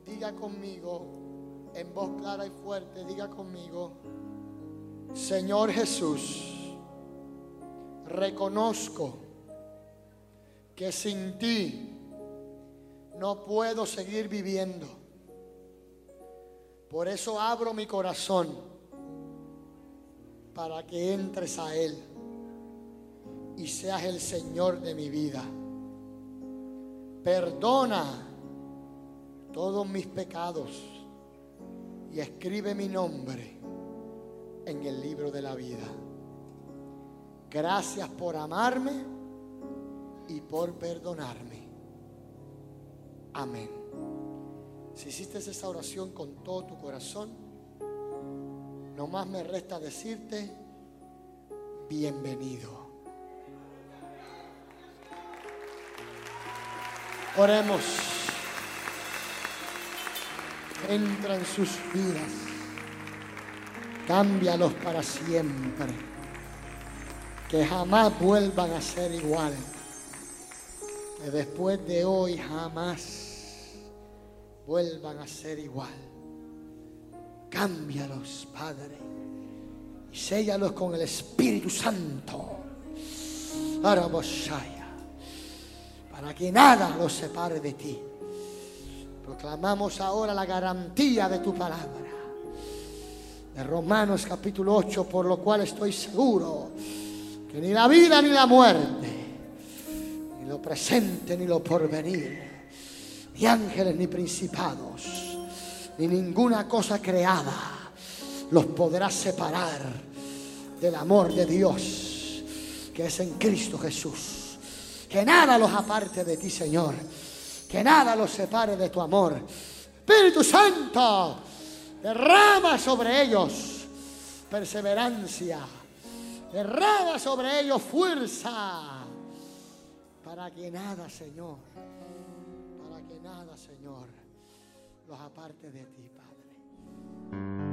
Diga conmigo en voz clara y fuerte, diga conmigo, Señor Jesús, reconozco que sin ti no puedo seguir viviendo. Por eso abro mi corazón para que entres a Él y seas el Señor de mi vida. Perdona todos mis pecados y escribe mi nombre en el libro de la vida. Gracias por amarme y por perdonarme. Amén. Si hiciste esa oración con todo tu corazón, no más me resta decirte, bienvenido. Oremos. Entra en sus vidas. Cámbialos para siempre. Que jamás vuelvan a ser igual. Que después de hoy jamás vuelvan a ser igual. Cámbialos, Padre. Y séllalos con el Espíritu Santo. Para que nada los separe de ti. Proclamamos ahora la garantía de tu palabra. De Romanos capítulo 8, por lo cual estoy seguro que ni la vida ni la muerte, ni lo presente ni lo porvenir, ni ángeles ni principados, ni ninguna cosa creada los podrá separar del amor de Dios que es en Cristo Jesús. Que nada los aparte de ti, Señor. Que nada los separe de tu amor. Espíritu Santo, derrama sobre ellos perseverancia. Derrama sobre ellos fuerza para que nada, Señor, para que nada, Señor, los aparte de ti, Padre.